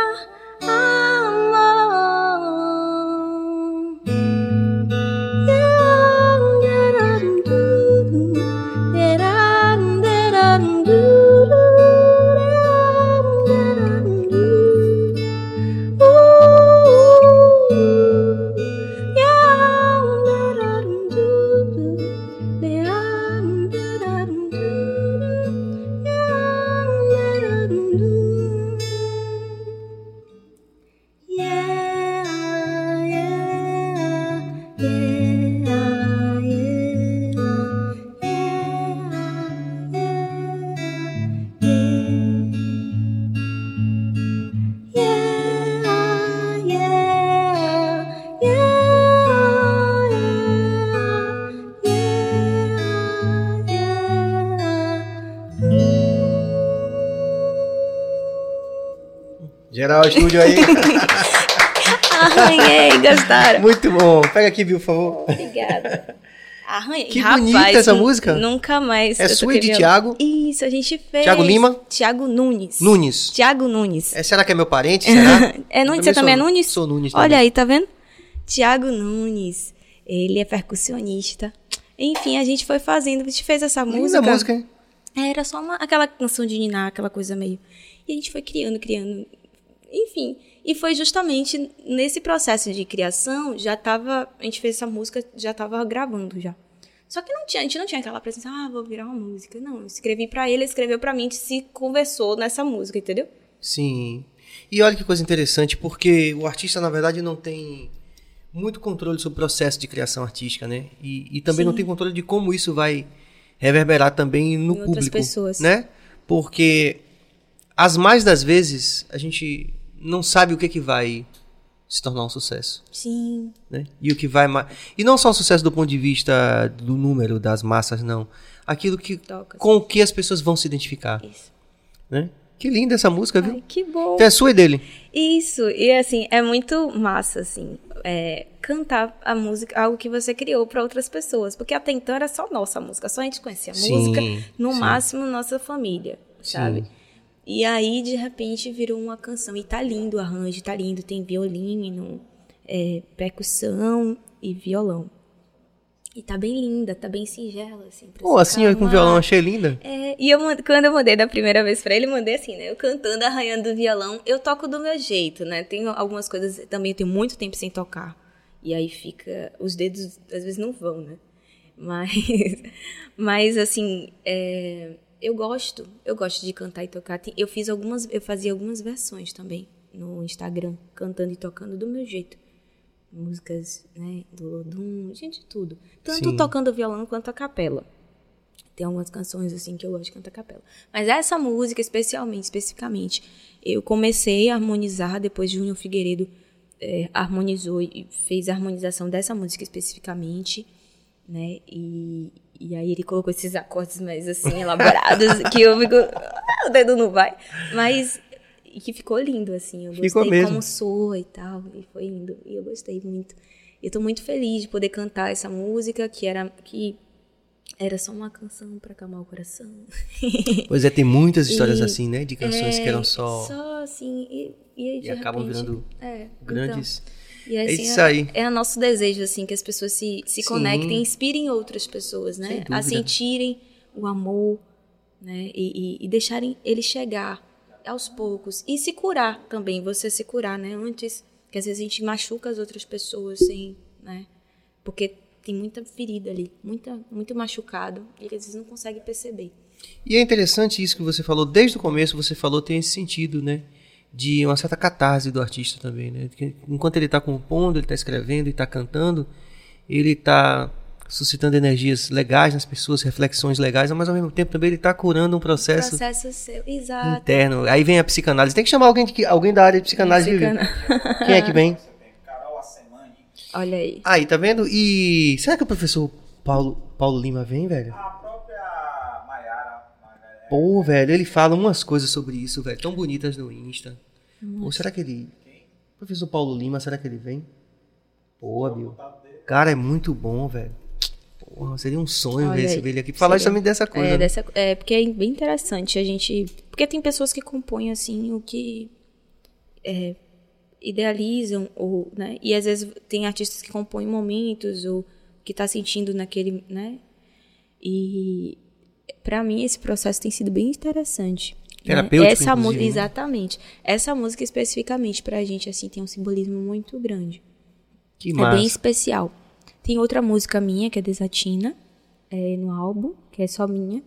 estúdio aí. Arranhei, gostaram. Muito bom. Pega aqui, viu, por favor. Obrigada. Arranhei. Que Rapaz, bonita essa música. Nunca mais. É sua e de Thiago? Isso, a gente fez. Thiago Lima? Thiago Nunes. Nunes. Thiago Nunes. É, será que é meu parente? Será? É Nunes, você também é Nunes? Sou Nunes Olha também. aí, tá vendo? Tiago Nunes. Ele é percussionista. Enfim, a gente foi fazendo, a gente fez essa Linda música. música, hein? É, Era só uma, aquela canção de ninar, aquela coisa meio. E a gente foi criando, criando. Enfim. E foi justamente nesse processo de criação, já tava. A gente fez essa música, já tava gravando já. Só que não tinha, a gente não tinha aquela presença, ah, vou virar uma música. Não, eu escrevi pra ele, ele escreveu pra mim, a gente se conversou nessa música, entendeu? Sim. E olha que coisa interessante, porque o artista, na verdade, não tem muito controle sobre o processo de criação artística, né? E, e também não tem controle de como isso vai reverberar também no Em público, pessoas. né? Porque as mais das vezes a gente não sabe o que que vai se tornar um sucesso, Sim. né? E o que vai e não só um sucesso do ponto de vista do número das massas, não. Aquilo que Toca. com o que as pessoas vão se identificar, Isso. né? Que linda essa música, viu? Ai, que bom. Então é sua e dele. Isso, e assim, é muito massa, assim, é, cantar a música, algo que você criou para outras pessoas. Porque até então era só nossa música, só a gente conhecia a Sim, música, no sim. máximo nossa família, sabe? E aí, de repente, virou uma canção. E tá lindo o arranjo, tá lindo, tem violino, é, percussão e violão. E tá bem linda, tá bem singela, assim. Pô, se assim, eu com violão achei linda. É, e eu, quando eu mandei da primeira vez pra ele, eu mandei assim, né? Eu cantando, arranhando o violão, eu toco do meu jeito, né? Tem algumas coisas, também eu tenho muito tempo sem tocar. E aí fica, os dedos às vezes não vão, né? Mas, mas assim, é, eu gosto, eu gosto de cantar e tocar. Eu fiz algumas, eu fazia algumas versões também no Instagram, cantando e tocando do meu jeito. Músicas, né, do Lodum, gente, tudo. Tanto Sim. tocando violão quanto a capela. Tem algumas canções assim que eu gosto de cantar a capela. Mas essa música, especialmente, especificamente, eu comecei a harmonizar depois de Júnior Figueiredo é, harmonizou e fez a harmonização dessa música especificamente, né? E, e aí ele colocou esses acordes mais assim elaborados que eu fico, ah, o dedo não vai, mas que ficou lindo assim. Eu ficou gostei mesmo. como soa e tal, e foi lindo. E eu gostei muito. Eu tô muito feliz de poder cantar essa música que era que era só uma canção para acalmar o coração. Pois é, tem muitas histórias E- assim, né? De canções que eram só. Só assim, e, e, aí, E acabam repente- virando é, grandes. Então, e assim, isso aí. É, é nosso desejo, assim, que as pessoas se, se Sim. conectem inspirem outras pessoas, né? A sentirem o amor, né? E, e, e deixarem ele chegar aos poucos. E se curar também, você se curar, né? Antes, que às vezes a gente machuca as outras pessoas sem, né? Porque tem muita ferida ali, muita, muito machucado, e às vezes não consegue perceber. E é interessante isso que você falou, desde o começo você falou, tem esse sentido, né? De uma certa catarse do artista também, né? Que enquanto ele está compondo, ele está escrevendo e está cantando, ele está suscitando energias legais nas pessoas, reflexões legais, mas ao mesmo tempo também ele está curando um processo, Processo seu, exato. interno. Aí vem a psicanálise. Tem que chamar alguém, de, alguém da área de psicanálise. Vivi. Psicana- Quem é que vem? Olha aí. Aí, tá vendo? E será que o professor Paulo, Paulo Lima vem, velho? A própria Maiara. Magalhães. Pô, velho, ele fala umas coisas sobre isso, velho, tão bonitas no Insta. Pô, será que ele. Professor Paulo Lima, será que ele vem? Pô, Bill. Cara, é muito bom, velho. Porra, seria um sonho Olha ver esse velho aqui. Falar Seria. justamente dessa coisa. É, né? dessa, é, porque é bem interessante a gente. Porque tem pessoas que compõem assim o que é, idealizam, ou, né? E às vezes tem artistas que compõem momentos, ou que tá sentindo naquele, né? E para mim esse processo tem sido bem interessante. né? Terapêutico, Essa mu- inclusive, né? Exatamente. Essa música especificamente pra gente, assim, tem um simbolismo muito grande. Que É massa. bem especial. Tem outra música minha, que é Desatina, é, no álbum, que é só minha.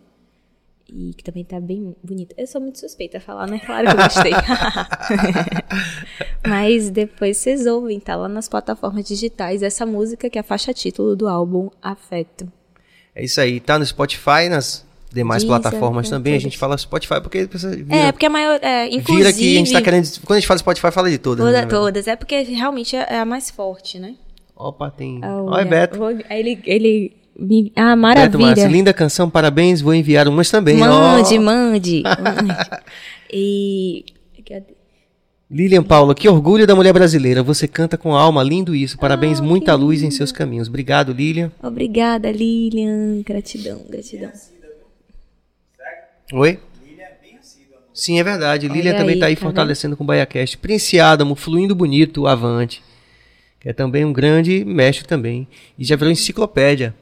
E que também tá bem bonita. Eu sou muito suspeita a falar, né? Claro que eu gostei. Mas depois vocês ouvem, tá lá nas plataformas digitais, essa música que é a faixa título do álbum Afeto. É isso aí. Tá no Spotify, nas demais Deezer, plataformas também. A gente fala Spotify porque vira, É, porque a maior. É, inclusive. vira que a gente tá querendo. Quando a gente fala Spotify, fala de todas. Toda- né? todas. É porque realmente é é a mais forte, né? Opa, tem. Olha, Oi, Beto. vou- ele. ele ah, Beto maravilha. Márcio, linda canção, parabéns. Vou enviar umas também. Mande, Ó. mande, mande. E. Lilian Paula, que orgulho da mulher brasileira. Você canta com alma, lindo isso. Parabéns, Ah, muita luz em seus caminhos. Obrigado, Lilian. Obrigada, Lilian. Gratidão, gratidão. Oi? Lilian é bem assídua. Sim, é verdade. Olha Lilian também aí, tá aí tá fortalecendo com o BaiaCast. Prince Adamo, fluindo bonito, avante. Que é também um grande mestre também. E já virou enciclopédia.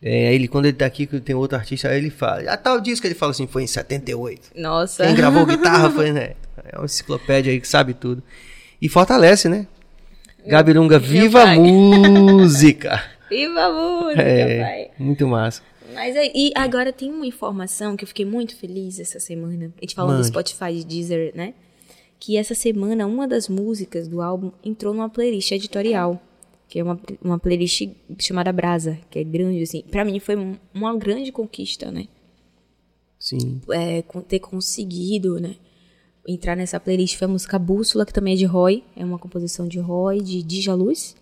É, ele, quando ele tá aqui, que tem outro artista, aí ele fala. A tal disco ele fala assim, foi em 78. Nossa. Quem gravou guitarra foi, né? É uma enciclopédia aí que sabe tudo. E fortalece, né? Gabirunga, viva a música! Viva a música, É, pai. muito massa. Mas aí, e agora tem uma informação que eu fiquei muito feliz essa semana. A gente falou do Mande. Spotify de Deezer, né? Que essa semana uma das músicas do álbum entrou numa playlist editorial. Que é uma, uma playlist chamada Brasa, que é grande, assim. Pra mim foi um- uma grande conquista, né? Sim. é, ter conseguido, né? Entrar nessa playlist foi a música Bússola, que também é de Roy. É uma composição de Roy, de Dija Luz.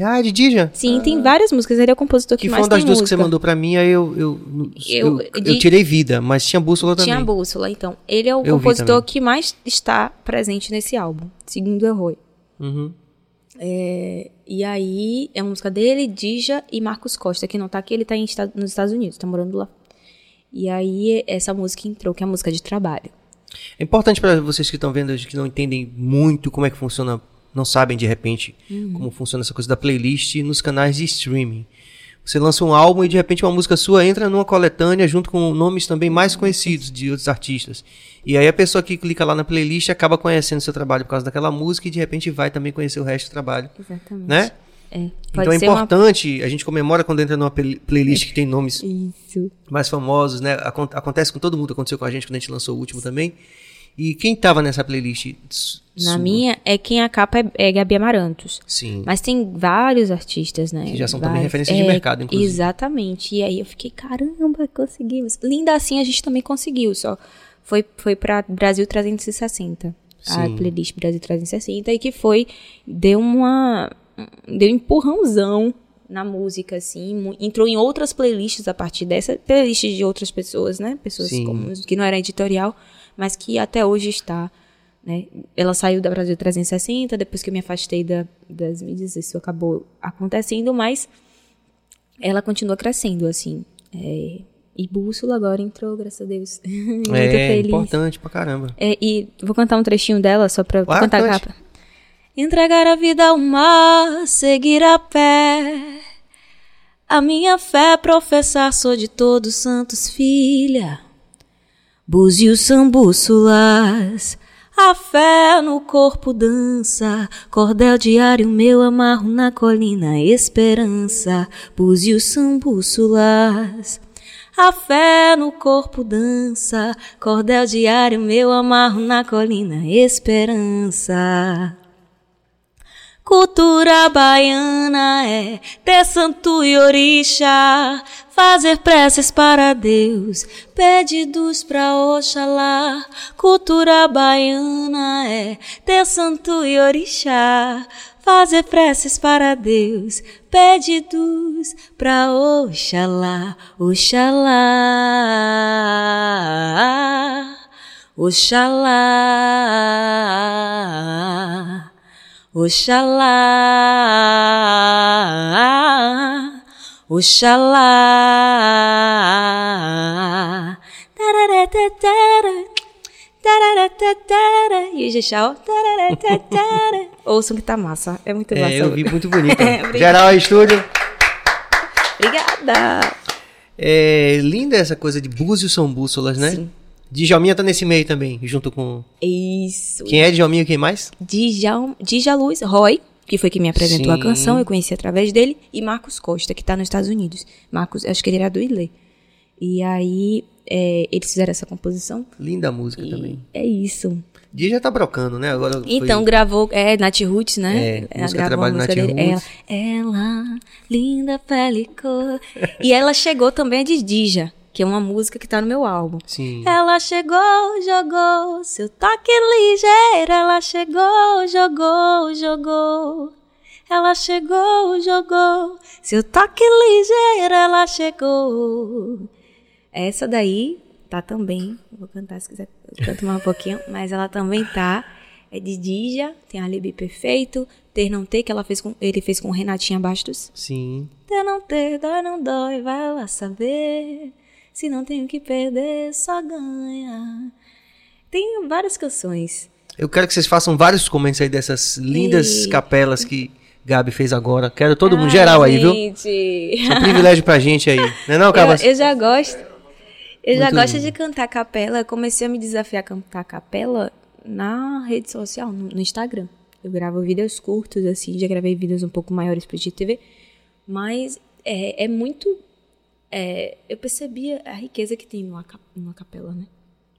Ah, de Dija? Sim, tem várias músicas. Ele é o compositor que, Que foi mais uma das tem duas que música. você mandou pra mim, aí eu, eu, eu, Eu- eu, de- tirei vida, mas tinha bússola também. Tinha Bússola, então. Ele é o Eu compositor que mais está presente nesse álbum, segundo Roy. Uhum. É, e aí, é uma música dele, Dija e Marcos Costa, que não tá aqui, ele tá em nos Estados Unidos, tá morando lá. E aí, essa música entrou, que é a música de trabalho. É importante para vocês que estão vendo, que não entendem muito como é que funciona, não sabem de repente Uhum. como funciona essa coisa da playlist nos canais de streaming. Você lança um álbum e de repente uma música sua entra numa coletânea junto com nomes também mais conhecidos de outros artistas. E aí a pessoa que clica lá na playlist acaba conhecendo seu trabalho por causa daquela música e de repente vai também conhecer o resto do trabalho, Exatamente. né? É. Então é ser uma- importante, a gente comemora quando entra numa play- playlist que tem nomes Isso. mais famosos, né? Acon- acontece com todo mundo, aconteceu com a gente quando a gente lançou o último também. E quem tava nessa playlist? Na sua? minha, é quem a capa é, é Gabi Amarantos. Sim. Mas tem vários artistas, né? Que já são também Vários. referências de mercado, inclusive. Exatamente. E aí eu fiquei, caramba, conseguimos. Linda assim a gente também conseguiu, só foi, foi pra Brasil 360. a Sim. playlist Brasil 360 e que foi deu uma deu um empurrãozão na música assim, entrou em outras playlists a partir dessa playlist de outras pessoas, né? Pessoas comuns que não era editorial, mas que até hoje está né? Ela saiu da Brasil 360, depois que eu me afastei da, das mídias, isso acabou acontecendo, mas ela continua crescendo, assim. É, e Bússola agora entrou, graças a Deus. Muito é feliz. importante pra caramba. É, e vou cantar um trechinho dela, só pra Ah, cantar a cante. capa. Entregar a vida ao mar, seguir a pé. A minha fé professar, sou de todos santos filha. Búzios são bússolas, a fé no corpo dança, cordel diário meu amarro na colina, esperança. Búzios são bússolas, a fé no corpo dança, cordel diário meu amarro na colina, esperança. Cultura baiana é ter santo e orixá, fazer preces para Deus, pedidos pra Oxalá. Cultura baiana é ter santo e orixá, fazer preces para Deus, pedidos pra Oxalá, Oxalá, Oxalá. Oxalá, Oxalá. E o Jexá. Ouçam que tá massa. É muito massa. É, eu vi muito bonito. Obrigada. Geral Estúdio. Obrigada. É linda essa coisa de búzios são bússolas, né? Sim. Djalminha tá nesse meio também, junto com. Isso. Quem é Djalminha e quem mais? Djal- Djaluz Roy, que foi quem me apresentou Sim. a canção, eu conheci através dele, e Marcos Costa, que tá nos Estados Unidos. Marcos, acho que ele era do Ilê. E aí, é, eles fizeram essa composição. Linda a música E também. é isso. Dia já tá brocando, né? Agora foi- Então, gravou, é, Nath Roots, né? É, Ela música gravou a trabalho música Nath dele. Ela, Roots. ela, linda pele cor. e ela chegou também de Dija, que é uma música que tá no meu álbum. Sim. Ela chegou, jogou seu toque ligeiro. Ela chegou, jogou, jogou. Ela chegou, jogou seu toque ligeiro. Ela chegou. Essa daí tá também. Vou cantar se quiser. Canto mais um pouquinho. Mas ela também tá. É de Dija, tem Alibi Perfeito. Ter não ter, que ela fez com, ele fez com Renatinha Bastos. Sim. Ter não ter, dói não dói, vai lá saber. Se não tenho que perder, só ganha. Tem várias canções. Eu quero que vocês façam vários comentários aí dessas lindas Ei. capelas que Gabi fez agora. Quero todo mundo, Ai, geral aí, viu? gente. Isso é um privilégio pra gente aí. Não é não, Cabas? eu, eu já gosto. Eu já Muito gosto lindo. de cantar capela. Comecei a me desafiar a cantar capela na rede social, no, no Instagram. Eu gravo vídeos curtos, assim, já gravei vídeos um pouco maiores pro GTV. Mas é, é muito. É, eu percebia a riqueza que tem numa, numa capela, né?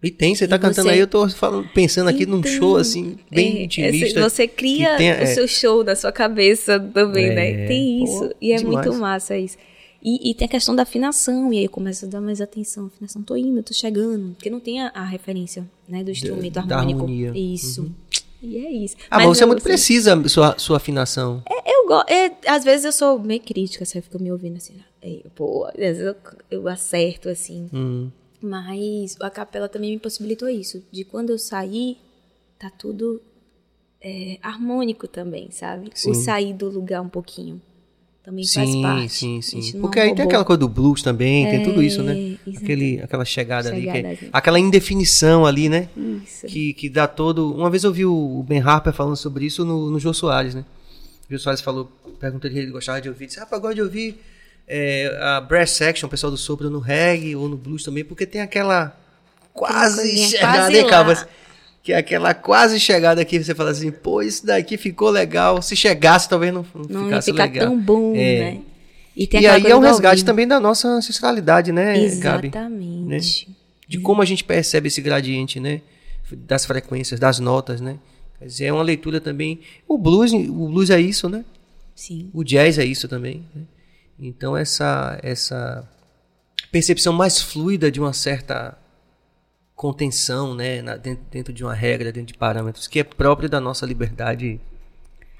E tem, você tá E cantando você- aí, eu tô falando, pensando aqui num Então, show assim, bem é, intimista. esse- Você cria tenha- o é. seu show da sua cabeça também, É, né? Tem isso. pô, e é demais. muito massa isso. E, e tem a questão da afinação, e aí eu começo a dar mais atenção. Afinação, tô indo, tô chegando. Porque não tem a, a referência, né, do instrumento da harmônico. harmonia. Uhum. E é isso. Ah, mas, você é muito assim, precisa, sua, sua afinação. Eu gosto. às vezes eu sou meio crítica, você fica me ouvindo assim. Aí, pô, às vezes eu, eu acerto, assim. Hum. Mas a capela também me possibilitou isso. De quando eu sair, tá tudo é, harmônico também, sabe? Sim. O sair do lugar um pouquinho. Também faz Sim, parte. sim, sim. Porque é aí tem aquela coisa do blues também, tem tudo isso, né? exatamente. Aquele, aquela chegada, ali. que é- aquela indefinição ali, né? Isso. Que, que dá todo. Uma vez eu vi o Ben Harper falando sobre isso no, no Jô Soares, né? O Jô Soares falou, perguntou se ele gostava de ouvir. Disse, rapaz, gosto de ouvir é, a brass section, o pessoal do sopro no reggae ou no blues também, porque tem aquela quase chegada, quase hein, lá. Que é aquela quase chegada que você fala assim, pô, isso daqui ficou legal. Se chegasse, talvez não, não, Não ficasse ficar legal. tão bom, É. né? E aquela aí é um resgate também da nossa ancestralidade, né, Gabi? Exatamente. de como a gente percebe esse gradiente, né? Das frequências, das notas, né? Quer dizer, é uma leitura também. O blues, o blues é isso, né? Sim. O jazz é isso também. né? Então essa essa percepção mais fluida de uma certa contenção, né, na- dentro, dentro de uma regra, dentro de parâmetros, que é próprio da nossa liberdade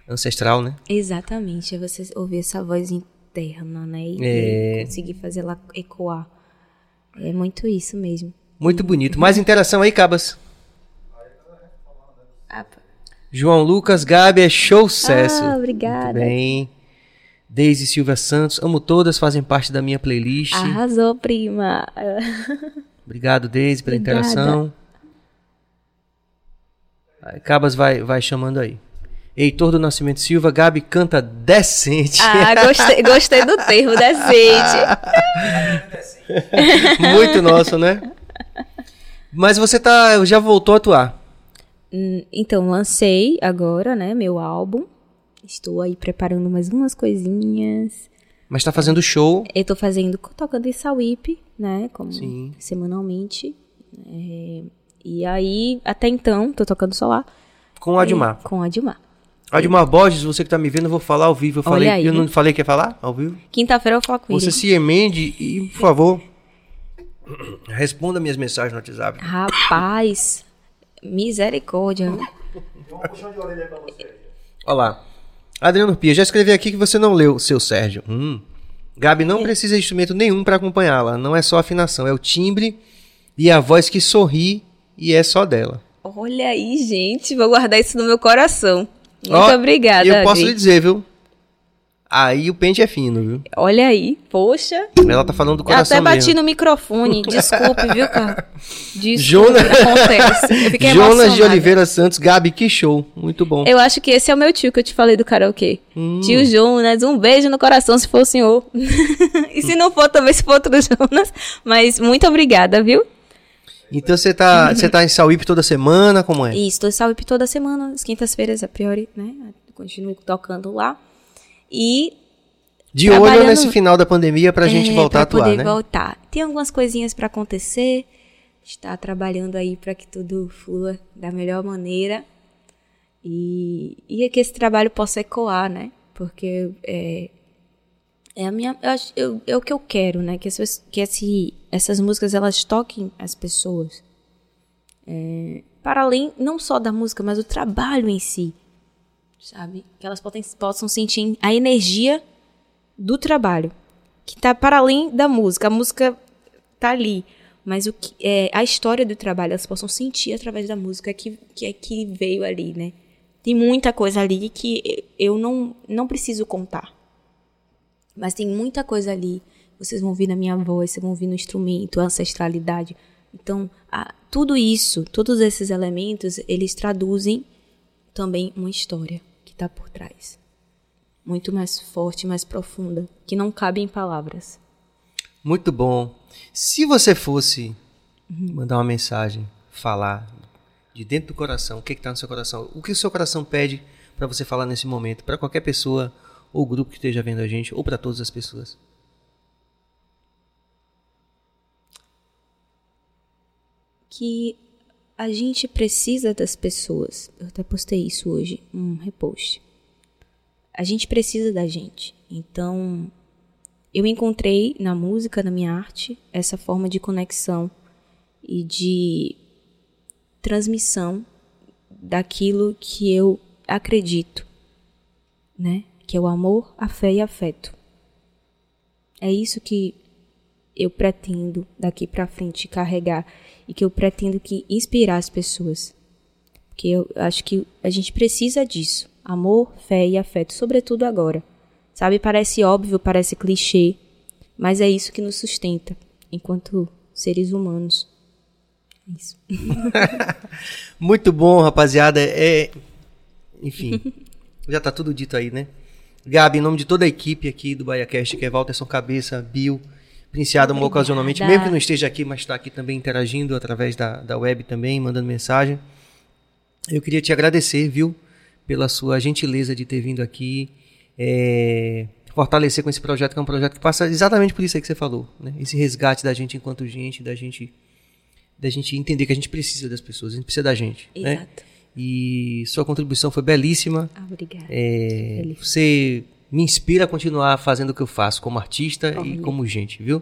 ancestral, né? Exatamente, é você ouvir essa voz interna, né? E É. conseguir fazer ela ecoar. É muito isso mesmo. Muito bonito. Mais interação aí, Cabas. Ah, João Lucas, Gabi, é show sucesso. Ah, obrigada. Muito bem. Deise Silvia Santos, amo todas, fazem parte da minha playlist. Arrasou, prima. Obrigado, Deise, pela Obrigada. interação. Cabas vai, vai chamando aí. Heitor do Nascimento Silva, Gabi canta decente. Ah, gostei, gostei do termo, decente. Muito nosso, né? Mas você tá, já voltou a atuar. Hum, Então, lancei agora, né, meu álbum. Estou aí preparando mais umas coisinhas. Mas tá fazendo show. Eu tô fazendo, tocando em Sauípe, né, como Sim. semanalmente. É, e aí, até então, tô tocando só lá. Com o Admar. Com a Dilmar. Admar Borges, você que tá me vendo, eu vou falar ao vivo. Eu, Olha falei, aí. eu não falei que ia falar ao vivo? Quinta-feira eu falo com Você ele. se emende e, por favor, responda minhas mensagens no WhatsApp. Rapaz, misericórdia. Olha lá. Adriano Pia, já escrevi aqui que você não leu, seu Sérgio. Hum. Gabi não precisa de instrumento nenhum para acompanhá-la. Não é só afinação, é o timbre e a voz que sorri e é só dela. Olha aí, gente, vou guardar isso no meu coração. Muito Ó, obrigada. E eu posso lhe dizer, viu? Aí o pente é fino, viu? Olha aí, poxa. Ela tá falando do Eu coração até bati mesmo. no microfone. Desculpe, viu, cara? Desculpe, Jonas, acontece. Eu Jonas de. Oliveira Santos, Gabi, que show. Muito bom. Eu acho que esse é o meu tio que eu te falei do karaokê. Hum. Tio Jonas, um beijo no coração se for o senhor. e se não for, também se for outro Jonas. Mas muito obrigada, viu? Então você tá, você tá em Sauípe toda semana, como é? E estou em Sauípe toda semana, às quintas-feiras, a priori, né? Continuo tocando lá. E De olho nesse final da pandemia pra gente É, voltar a atuar, poder né? voltar. Tem algumas coisinhas pra acontecer. Está trabalhando aí pra que tudo flua da melhor maneira. E, e é que esse trabalho possa ecoar, né? Porque é, é a minha, eu acho- eu- é o que eu quero, né? Que, essas, que esse, essas músicas elas toquem as pessoas. É, para além não só da música, mas do trabalho em si, sabe? Que elas possam, sentir a energia do trabalho, que tá para além da música. A música tá ali, mas o que é a história do trabalho, elas possam sentir através da música que que é que veio ali, né? Tem muita coisa ali que eu não não preciso contar. Mas tem muita coisa ali. Vocês vão ouvir na minha voz, vocês vão ouvir no instrumento, a ancestralidade. Então, a- tudo isso, todos esses elementos, eles traduzem também uma história está por trás. Muito mais forte, mais profunda, que não cabe em palavras. Muito bom. Se você fosse mandar uma mensagem, falar de dentro do coração, o que está no seu coração? O que o seu coração pede para você falar nesse momento? Para qualquer pessoa ou grupo que esteja vendo a gente, ou para todas as pessoas? que a gente precisa das pessoas. Eu até postei isso hoje, um repost. A gente precisa da gente. Então, eu encontrei na música, na minha arte, essa forma de conexão e de transmissão daquilo que eu acredito, né? Que é o amor, a fé e afeto. É isso que eu pretendo daqui pra frente carregar e que eu pretendo que inspirar as pessoas. Porque eu acho que a gente precisa disso. Amor, fé e afeto, sobretudo agora. Sabe, parece óbvio, parece clichê, mas é isso que nos sustenta enquanto seres humanos. Isso. Muito bom, rapaziada. É, enfim, já tá tudo dito aí, né? Gabi, em nome de toda a equipe aqui do BahiaCast, que é Walterson Cabeça, Bill, Princiada Obrigada. ocasionalmente, mesmo que não esteja aqui, mas está aqui também interagindo através da, da web também, mandando mensagem. Eu queria te agradecer, viu, pela sua gentileza de ter vindo aqui, é, fortalecer com esse projeto, que é um projeto que passa exatamente por isso aí que você falou, né? Esse resgate da gente enquanto gente, da gente, da gente entender que a gente precisa das pessoas, a gente precisa da gente, né? Exato. E sua contribuição foi belíssima. Ah, obrigada. É, você me inspira a continuar fazendo o que eu faço como artista e Olha. como gente, viu?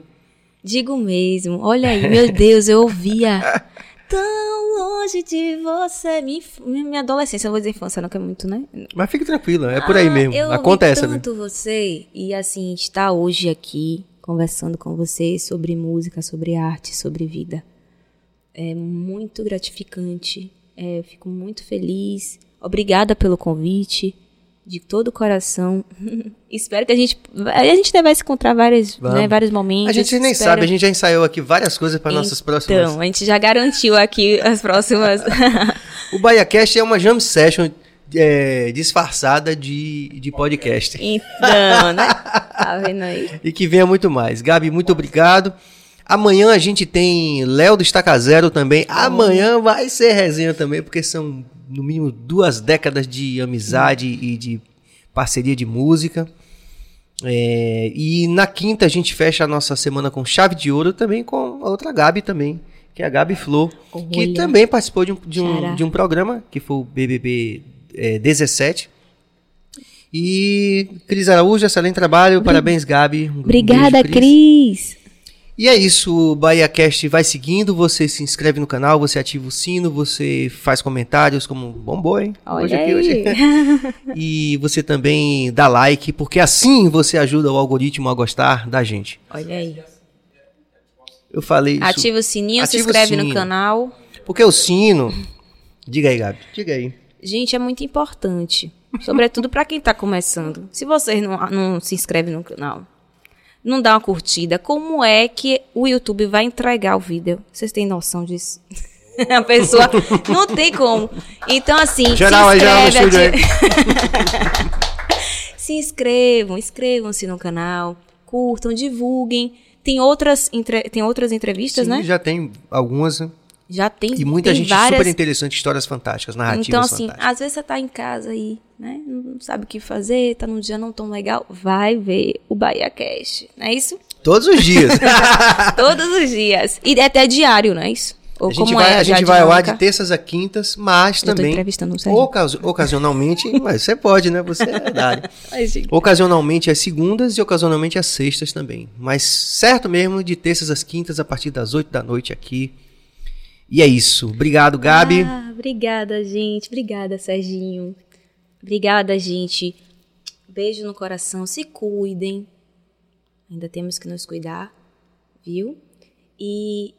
Digo mesmo. Olha aí, meu Deus, eu ouvia Tão longe de você. Minha, adolescência, eu vou dizer infância, não que é muito, né? Mas fique tranquilo, é por aí Ah, mesmo. Eu Acontece. né? tanto você e assim estar hoje aqui conversando com você sobre música, sobre arte, sobre vida é muito gratificante. É, eu fico muito feliz. Obrigada pelo convite de todo o coração. Espero que a gente a gente deve se encontrar vários, Vamos. né, vários momentos. A gente nem Espero- sabe, a gente já ensaiou aqui várias coisas para nossas próximas. Então, a gente já garantiu aqui as próximas. O BahiaCast é uma jam session é, disfarçada de, de podcast. então, né? Tá vendo aí? E que venha muito mais. Gabi, muito obrigado. Amanhã a gente tem Léo do Estaca Zero também. Amanhã vai ser resenha também, porque são no mínimo duas décadas de amizade e de parceria de música. É, e na quinta a gente fecha a nossa semana com chave de ouro também com a outra Gabi também, que é a Gabi Flor, que Olha. também participou de um, de um, de um programa, que foi o BBB é, 17. E Cris Araújo, excelente trabalho, parabéns Gabi. Um Obrigada, beijo, Cris. E é isso, o BahiaCast vai seguindo, você se inscreve no canal, você ativa o sino, você faz comentários como bombou, hein? Olha aqui, aí. E você também dá like, porque assim você ajuda o algoritmo a gostar da gente. Olha aí. Eu falei isso. Ativa o sininho, se Ativa o inscreve no sino. canal. Porque o sino. Diga aí, Gabi. Diga aí. Gente, é muito importante. Sobretudo para quem tá começando. Se vocês não, não se inscrevem no canal, não dá uma curtida, como é que o YouTube vai entregar o vídeo? Vocês têm noção disso? A pessoa não tem como. Então, assim, Geral, se geral inscreve, ati- se inscrevam, inscrevam-se no canal, curtam, divulguem. Tem outras, entre- tem outras entrevistas, Sim, né? já tem algumas. Já tem. E muita tem gente várias, super interessante, histórias fantásticas, narrativas então, assim, fantásticas. às vezes você tá em casa aí, né? Não sabe o que fazer, tá num dia não tão legal. Vai ver o Bahia Cast, não é isso? Todos os dias. Todos os dias. E é até diário, não é isso? Ou a gente vai, é a gente vai ao ar de terças a quintas, mas Eu também. ocasi- ocasionalmente, mas você pode, né? Você é da área. Ocasionalmente às segundas e ocasionalmente às sextas também. Mas certo mesmo, de terças às quintas, a partir das oito da noite aqui. E é isso. Obrigado, Gabi. Ah, obrigada, gente. Obrigada, Serginho. Obrigada, gente. Beijo no coração. Se cuidem. Ainda temos que nos cuidar, viu? E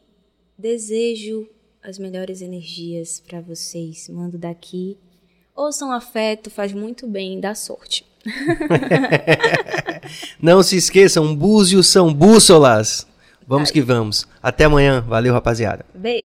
desejo as melhores energias para vocês. Mando daqui. Ouçam afeto, faz muito bem, dá sorte. Não se esqueçam, búzios são bússolas. Vamos que vamos. Até amanhã. Valeu, rapaziada. Beijo.